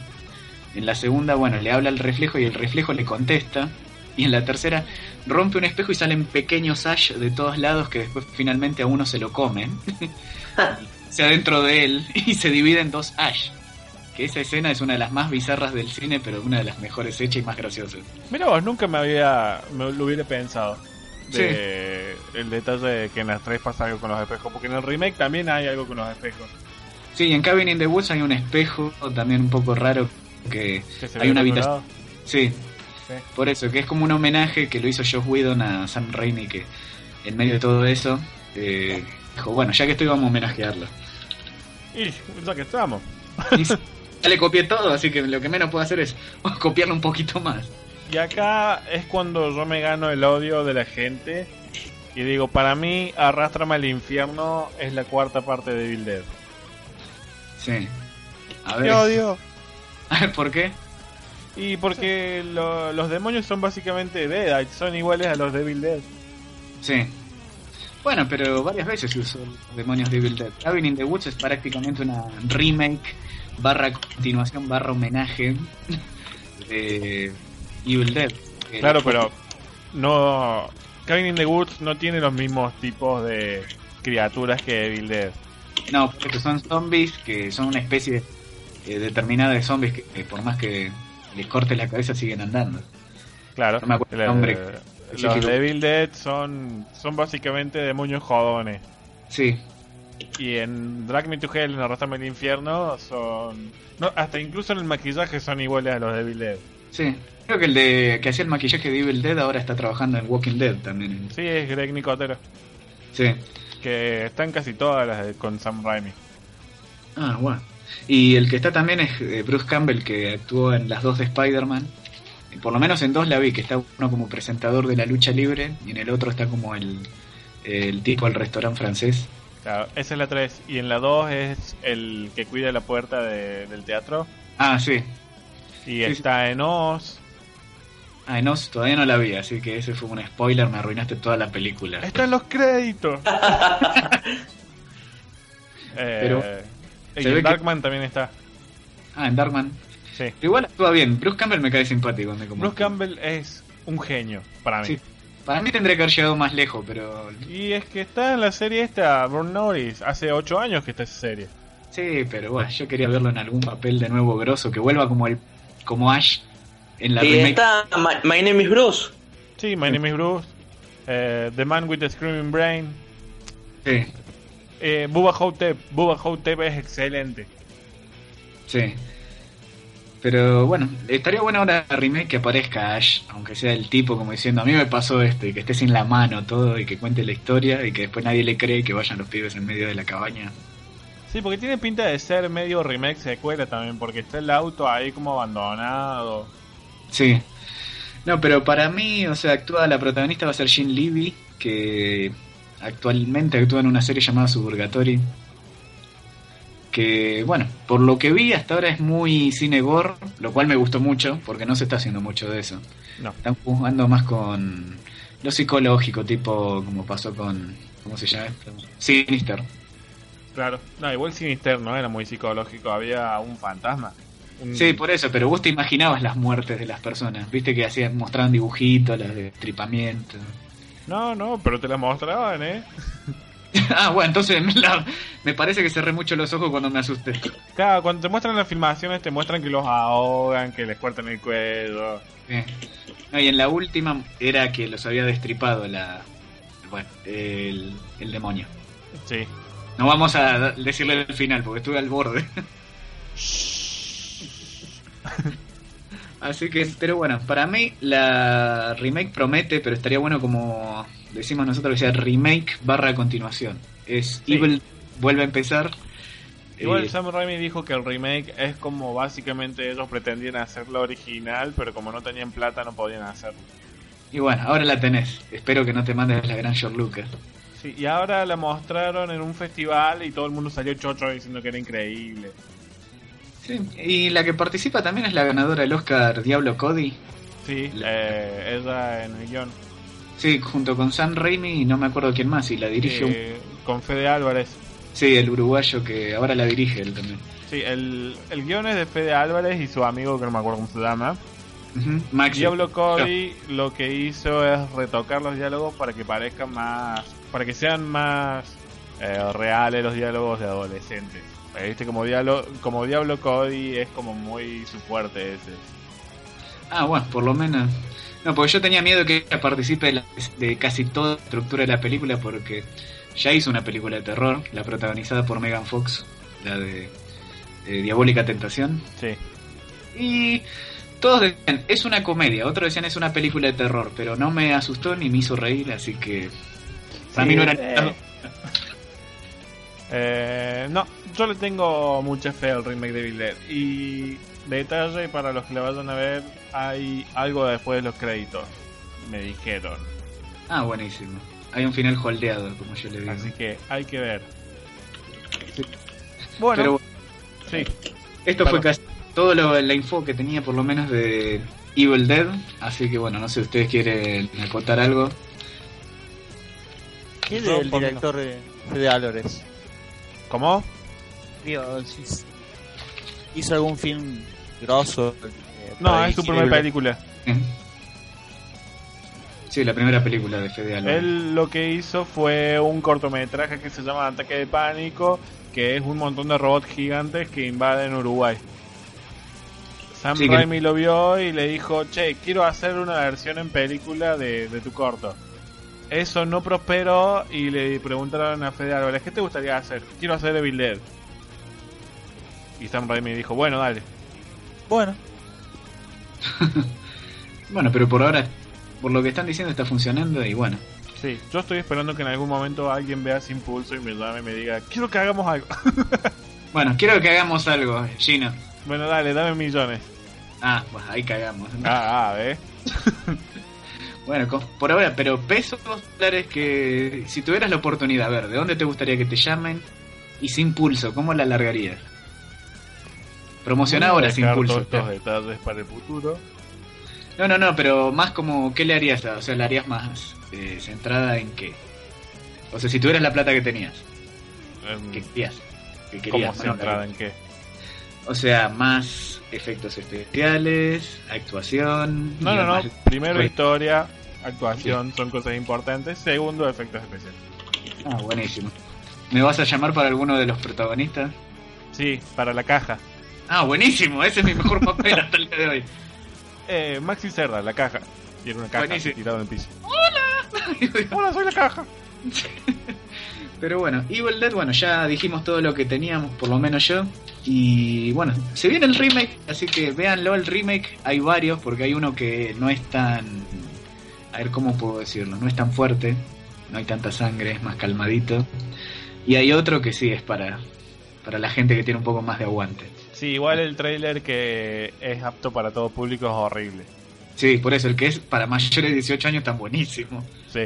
En la segunda, bueno, le habla al reflejo y el reflejo le contesta. Y en la tercera, rompe un espejo y salen pequeños Ash de todos lados que después finalmente a uno se lo comen. o sea, dentro de él y se divide en dos Ash. Que esa escena es una de las más bizarras del cine, pero una de las mejores hechas y más graciosas. Mira vos, nunca me había, me lo hubiera pensado. De el detalle de que en las tres pasa algo con los espejos, porque en el remake también hay algo con los espejos. Sí, y en Cabin in the Woods hay un espejo también un poco raro que Que se hay una habitación. Sí, Sí. por eso, que es como un homenaje que lo hizo Josh Whedon a Sam Raimi, que en medio de todo eso eh, dijo, bueno, ya que estoy vamos a homenajearlo. Y ya que estamos. Y ya le copié todo, así que lo que menos puedo hacer es copiarlo un poquito más. Y acá es cuando yo me gano el odio de la gente. Y digo, para mí, Arrástrame al infierno es la cuarta parte de Evil Dead. Sí. A ¡Qué ver, odio! a ver, ¿por qué? Y porque lo- los demonios son básicamente Dead, son iguales a los de Evil Dead. Sí. Bueno, pero varias veces se usó Demonios de Evil Dead. Cabin in the Woods es prácticamente una remake barra continuación barra homenaje de Evil Dead. Que Claro, pero no. Cabin in the Woods no tiene los mismos tipos de criaturas que Evil Dead. No, porque son zombies que son una especie eh, determinada de zombies que, que por más que les cortes la cabeza siguen andando. Claro, No me acuerdo el el- nombre los específico. de Evil Dead son, son básicamente demonios jodones. Sí, Y en Drag Me to Hell, en Arrastrame al Infierno, son. No, hasta incluso en el maquillaje son iguales a los de Evil Dead. sí. Creo que el de que hacía el maquillaje de Evil Dead ahora está trabajando en Walking Dead también. Sí, es Greg Nicotero. Sí. Que están casi todas las de- con Sam Raimi. Ah, bueno. Y el que está también es eh, Bruce Campbell, que actuó en las dos de Spider-Man. Por lo menos en dos la vi, que está uno como presentador de la lucha libre y en el otro está como el, el tipo del restaurante francés. Claro, esa es la 3. Y en la 2 es el que cuida la puerta de- del teatro. Ah, sí. Y Sí, está en Oz. Ah, no, todavía no la vi, así que ese fue un spoiler, me arruinaste toda la película. Está en los créditos. Eh, Pero y en ve que- Darkman también está. Ah, en Darkman. Sí. Pero igual actúa bien. Bruce Campbell me cae simpático. me Bruce Campbell es un genio para mí. Sí. Para mí tendría que haber llegado más lejos, pero... Y es que está en la serie esta, Burn Notice. Hace 8 años que está esa serie. Sí, pero bueno, yo quería verlo en algún papel de nuevo grosso, que vuelva como el como Ash en la Y remake. está My, My Name is Bruce. Sí, My Name is Bruce. eh, the Man with the Screaming Brain. Sí, Eh, Bubba Hotep. Bubba Hotep es excelente. sí. Pero bueno, estaría bueno ahora remake que aparezca Ash, aunque sea el tipo como diciendo, a mí me pasó esto, y que esté sin la mano todo, y que cuente la historia, y que después nadie le cree que vayan los pibes en medio de la cabaña. Sí, porque tiene pinta de ser medio remake secuela también, porque está el auto ahí como abandonado. Sí. No, pero para mí, o sea, actúa la protagonista va a ser Jean Levy, que actualmente actúa en una serie llamada Suburgatory. Que, bueno, por lo que vi hasta ahora es muy cine gore, lo cual me gustó mucho, porque no se está haciendo mucho de eso. No. Están jugando más con lo psicológico, tipo como pasó con. ¿Cómo se llama esto? Sinister. Claro. No, igual Sinister no era muy psicológico, había un fantasma. Un- Sí, por eso, pero vos te imaginabas las muertes de las personas. Viste que hacían, mostraban dibujitos, las de tripamiento. No, no, pero te la mostraban, ¿eh? ah, bueno, entonces me, la- me parece que cerré mucho los ojos cuando me asusté. Claro, cuando te muestran las filmaciones te muestran que los ahogan, que les cortan el cuello. Sí. No, y en la última era que los había destripado la. Bueno, el, el demonio. Sí. No vamos a decirle el final porque estuve al borde. Así que, pero bueno, para mí la remake promete, pero estaría bueno como decimos nosotros que sea remake barra continuación. Es Sí. Evil vuelve a empezar. Igual Eh, Sam Raimi dijo que el remake es como básicamente ellos pretendían hacerlo original, pero como no tenían plata no podían hacerlo. y bueno, ahora la tenés. Espero que no te mandes la gran George Lucas. Sí, y ahora la mostraron en un festival y todo el mundo salió chocho diciendo que era increíble. Sí, y la que participa también es la ganadora del Oscar Diablo Cody. Sí, La- eh, ella en el guion. Sí, junto con Sam Raimi y no me acuerdo quién más. Y la dirige un- eh, con Fede Álvarez. Sí, el uruguayo que ahora la dirige él también. Sí, el, el guion es de Fede Álvarez y su amigo que no me acuerdo cómo se llama. Maxi. Diablo Cody lo que hizo es retocar los diálogos para que parezcan más, para que sean más eh, reales los diálogos de adolescentes. Viste como Diablo, como Diablo Cody es como muy su fuerte ese. Ah, bueno, por lo menos. No, porque yo tenía miedo que ella participe de, la- de casi toda la estructura de la película porque ya hizo una película de terror, la protagonizada por Megan Fox, la de, Diabólica Tentación. Sí. Y todos decían, es una comedia, otros decían es una película de terror, pero no me asustó ni me hizo reír, así que para Sí, mí no era eh. Eh, no, yo le tengo mucha fe al remake de Evil Dead. Y detalle para los que la vayan a ver, hay algo después de los créditos. Me dijeron. Ah, buenísimo. Hay un final holdeado, como yo le digo. Así que hay que ver. Sí. Bueno, Pero sí. Esto Perdón. fue casi todo lo, la info que tenía por lo menos de Evil Dead, así que bueno, no sé si ustedes quieren acotar algo. ¿Quién es el director de, de Álvarez? ¿Cómo? Digo, si s- hizo algún film grosso. eh, No, es su primera el- película. Sí, la primera película de Fede Álvarez. Él lo que hizo fue un cortometraje que se llama Ataque de Pánico, que es un montón de robots gigantes que invaden Uruguay. Sam Sí, que- Raimi lo vio y le dijo, che, quiero hacer una versión en película de, de tu corto. Eso no prosperó y le preguntaron a Fede Álvarez, ¿qué te gustaría hacer? Quiero hacer Evil Dead. Y Sam Raimi dijo, bueno, dale. Bueno, Bueno, pero por ahora, por lo que están diciendo, está funcionando y bueno. Sí, yo estoy esperando que en algún momento alguien vea Sin Pulso y me llame y me diga, quiero que hagamos algo. Bueno, quiero que hagamos algo, Gino. bueno, dale, dame millones. Ah, bueno, ahí cagamos. Ah, ah, ¿eh? Bueno, por ahora, pero pesos dólares que si tuvieras la oportunidad, a ver, ¿de dónde te gustaría que te llamen? Y sin pulso, ¿cómo la largarías? Promociona ahora sin dejar pulso. todos estos detalles para el futuro. No, no, no, pero más como, ¿qué le harías? O sea, ¿la harías más eh, centrada en qué? O sea, si tuvieras la plata que tenías, Em, ¿qué querías? ¿Qué ¿Cómo querías? Bueno, centrada en qué? O sea, más efectos especiales, actuación... No, no, no. más- Primero historia, actuación, son cosas importantes. Segundo, efectos especiales. Ah, buenísimo. ¿Me vas a llamar para alguno de los protagonistas? Sí, para la caja. Ah, buenísimo, ese es mi mejor papel hasta el día de hoy. Eh, Maxi Cerda, la caja. Tiene una caja Buenísimo. tirada en el piso. Hola, soy la caja. Pero bueno, Evil Dead, bueno, ya dijimos todo lo que teníamos, por lo menos yo. Y bueno, se viene el remake, así que véanlo el remake. Hay varios, porque hay uno que no es tan. A ver, ¿cómo puedo decirlo? No es tan fuerte, no hay tanta sangre, es más calmadito. Y hay otro que sí es para, para la gente que tiene un poco más de aguante. Sí, igual el trailer que es apto para todo público es horrible. Sí, por eso, el que es para mayores de 18 años está buenísimo. Sí.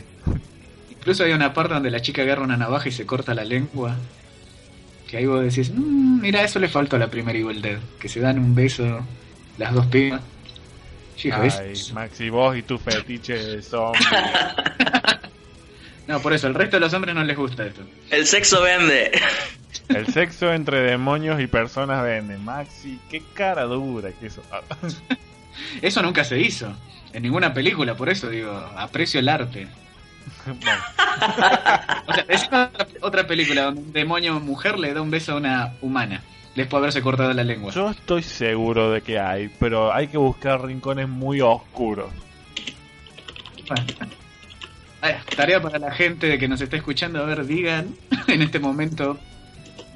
Incluso hay una parte donde la chica agarra una navaja y se corta la lengua. Que ahí vos decís, "Mm, mira, eso le faltó a la primera Evil Dead. Que se dan un beso las dos pibas. Ay, Maxi, vos y tu fetiche de zombie. No, por eso, el resto de los hombres no les gusta esto. El sexo vende. El sexo entre demonios y personas vende. Maxi, qué cara dura que eso. Ah, Eso nunca se hizo. En ninguna película, por eso digo, aprecio el arte. bueno, O sea, es otra, otra película donde un demonio mujer le da un beso a una humana. Después de haberse cortado la lengua. yo estoy seguro de que hay, pero hay que buscar rincones muy oscuros. Bueno. Tarea para la gente de que nos está escuchando. A ver, digan en este momento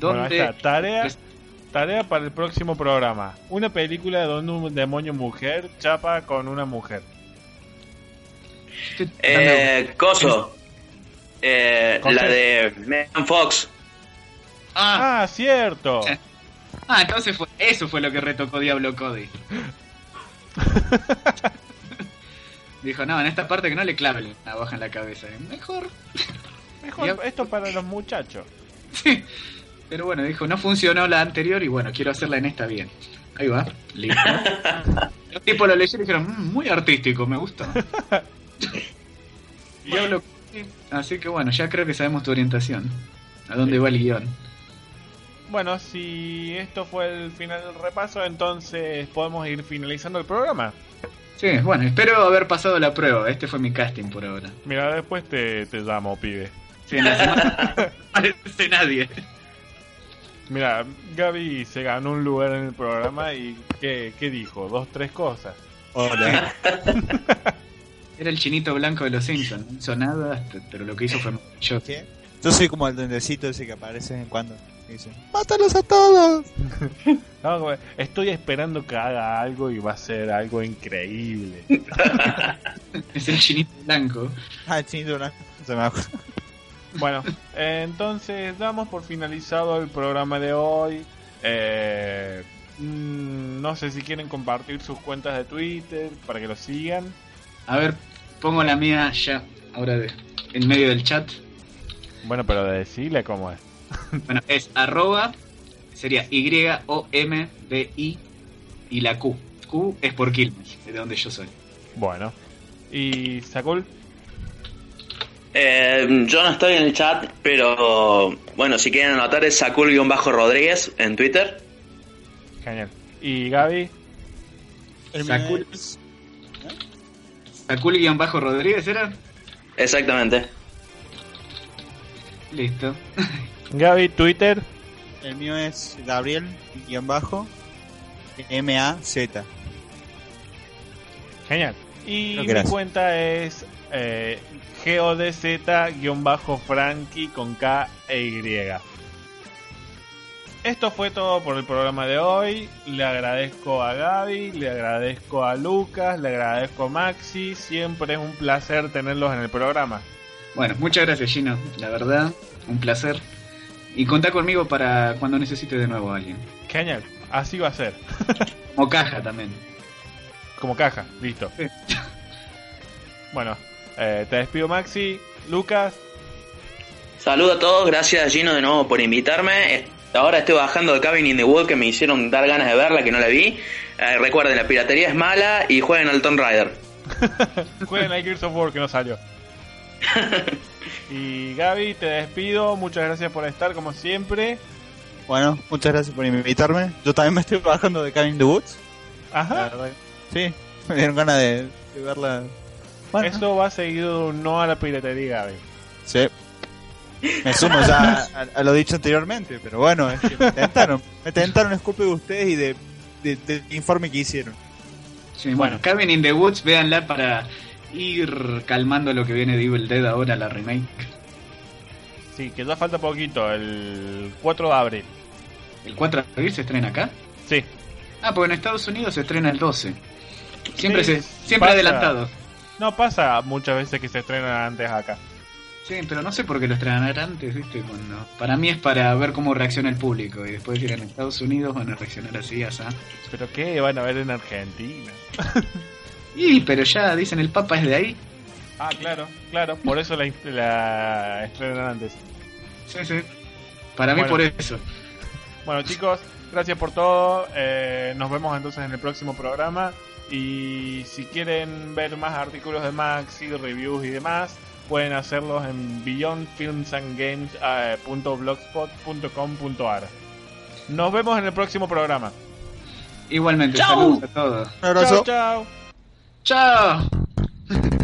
Bueno, dónde. está. Tarea, tarea para el próximo programa. Una película donde un demonio mujer chapa con una mujer. De- Eh, Coso. Eh, ¿Con la de Megan Fox. Ah, Ah, cierto. ah, entonces fue, eso fue lo que retocó Diablo Cody. Dijo, no, en esta parte que no le clave la navaja en la cabeza. Mejor. Mejor esto para los muchachos. Sí. Pero bueno, dijo, no funcionó la anterior y bueno, quiero hacerla en esta bien. Ahí va, listo. Los tipos lo leyeron y dijeron, "Mm, muy artístico, me gusta. Así que bueno, ya creo que sabemos tu orientación. ¿A dónde va el guion? Bueno, si esto fue el final del repaso, entonces podemos ir finalizando el programa. Sí, bueno, espero haber pasado la prueba. Este fue mi casting por ahora. Mira, después te, te llamo, pibe. Sí, en la semana no aparece nadie. Mira, Gaby se ganó un lugar en el programa y ¿qué, qué dijo? Dos, tres cosas. Hola. Era el chinito blanco de los Simpsons. No hizo nada, pero lo que hizo fue yo. ¿Qué? Yo soy como el duendecito ese que aparece en cuando. Dice, ¡mátalos a todos! No, como, estoy esperando que haga algo y va a ser algo increíble. Es el chinito blanco. Ah, chinito, ¿no? Se me acuerda. Bueno, eh, entonces damos por finalizado el programa de hoy. Eh, mm, no sé si quieren compartir sus cuentas de Twitter para que lo sigan. A ver, pongo la mía ya, ahora de, en medio del chat. Bueno, pero decirle cómo es. Bueno, es arroba, sería Y-O-M-D-I y la Q. Q es por Quilmes, de donde yo soy. Bueno. ¿Y Sakul? Eh, yo no estoy en el chat, pero bueno, si quieren anotar es Sakul-Rodríguez en Twitter. Genial. ¿Y Gaby? Es- Sakul-Rodríguez era. Exactamente. Listo. Gaby, Twitter. El mío es Gabriel, guion bajo, M-A-Z. Genial. Y mi Gracias. cuenta es eh, godz-frankie con K e Y. Esto fue todo por el programa de hoy. Le agradezco a Gaby, le agradezco a Lucas, le agradezco a Maxi. Siempre es un placer tenerlos en el programa. Bueno, muchas gracias, Gino. La verdad, un placer. Y contá conmigo para cuando necesite de nuevo a alguien. Genial. Así va a ser. Como caja también. Como caja. Listo. Sí. Bueno, eh, te despido Maxi. Lucas. Saludos a todos, gracias Gino de nuevo por invitarme. Ahora estoy bajando de Cabin in the Wood que me hicieron dar ganas de verla, que no la vi. Eh, recuerden, la piratería es mala y jueguen al Tomb Raider. Jueguen a Gears of War que no salió. y Gaby, te despido. Muchas gracias por estar como siempre. Bueno, muchas gracias por invitarme. Yo también me estoy bajando de Cabin in the Woods. Ajá. Sí, me dieron ganas de, de verla. Bueno, Eso va seguido de un no a la piratería, Gaby. sí. Me sumo ya a, a lo dicho anteriormente, pero bueno, es que me tentaron. Me tentaron Scoopy de ustedes y de, informe que hicieron. Sí, bueno, Bueno. Cabin in the Woods, véanla para ir calmando lo que viene de Evil Dead ahora, la remake. Sí, que ya falta poquito, el 4 de abril. ¿El 4 de abril se estrena acá? Sí. Ah, porque en Estados Unidos se estrena el 12. Siempre, Sí, se, siempre pasa. adelantado. No pasa muchas veces que se estrenan antes acá. Sí, pero no sé por qué lo estrenan antes, ¿viste? Cuando... Para mí es para ver cómo reacciona el público y después ir en Estados Unidos van a reaccionar así, así. ¿Pero qué van a ver en Argentina? Y, pero ya dicen el Papa es de ahí. Ah, claro, claro. Por eso la, la estrenan antes. Sí, sí. Para mí Bueno. por eso. Bueno, chicos, gracias por todo. Eh, nos vemos entonces en el próximo programa. Y si quieren ver más artículos de Maxi, reviews y demás, pueden hacerlos en beyondfilmsandgames.blogspot.com.ar. Nos vemos en el próximo programa. Igualmente, ¡Chau! saludos a todos. Un abrazo. Chao, chao. ¡Chao!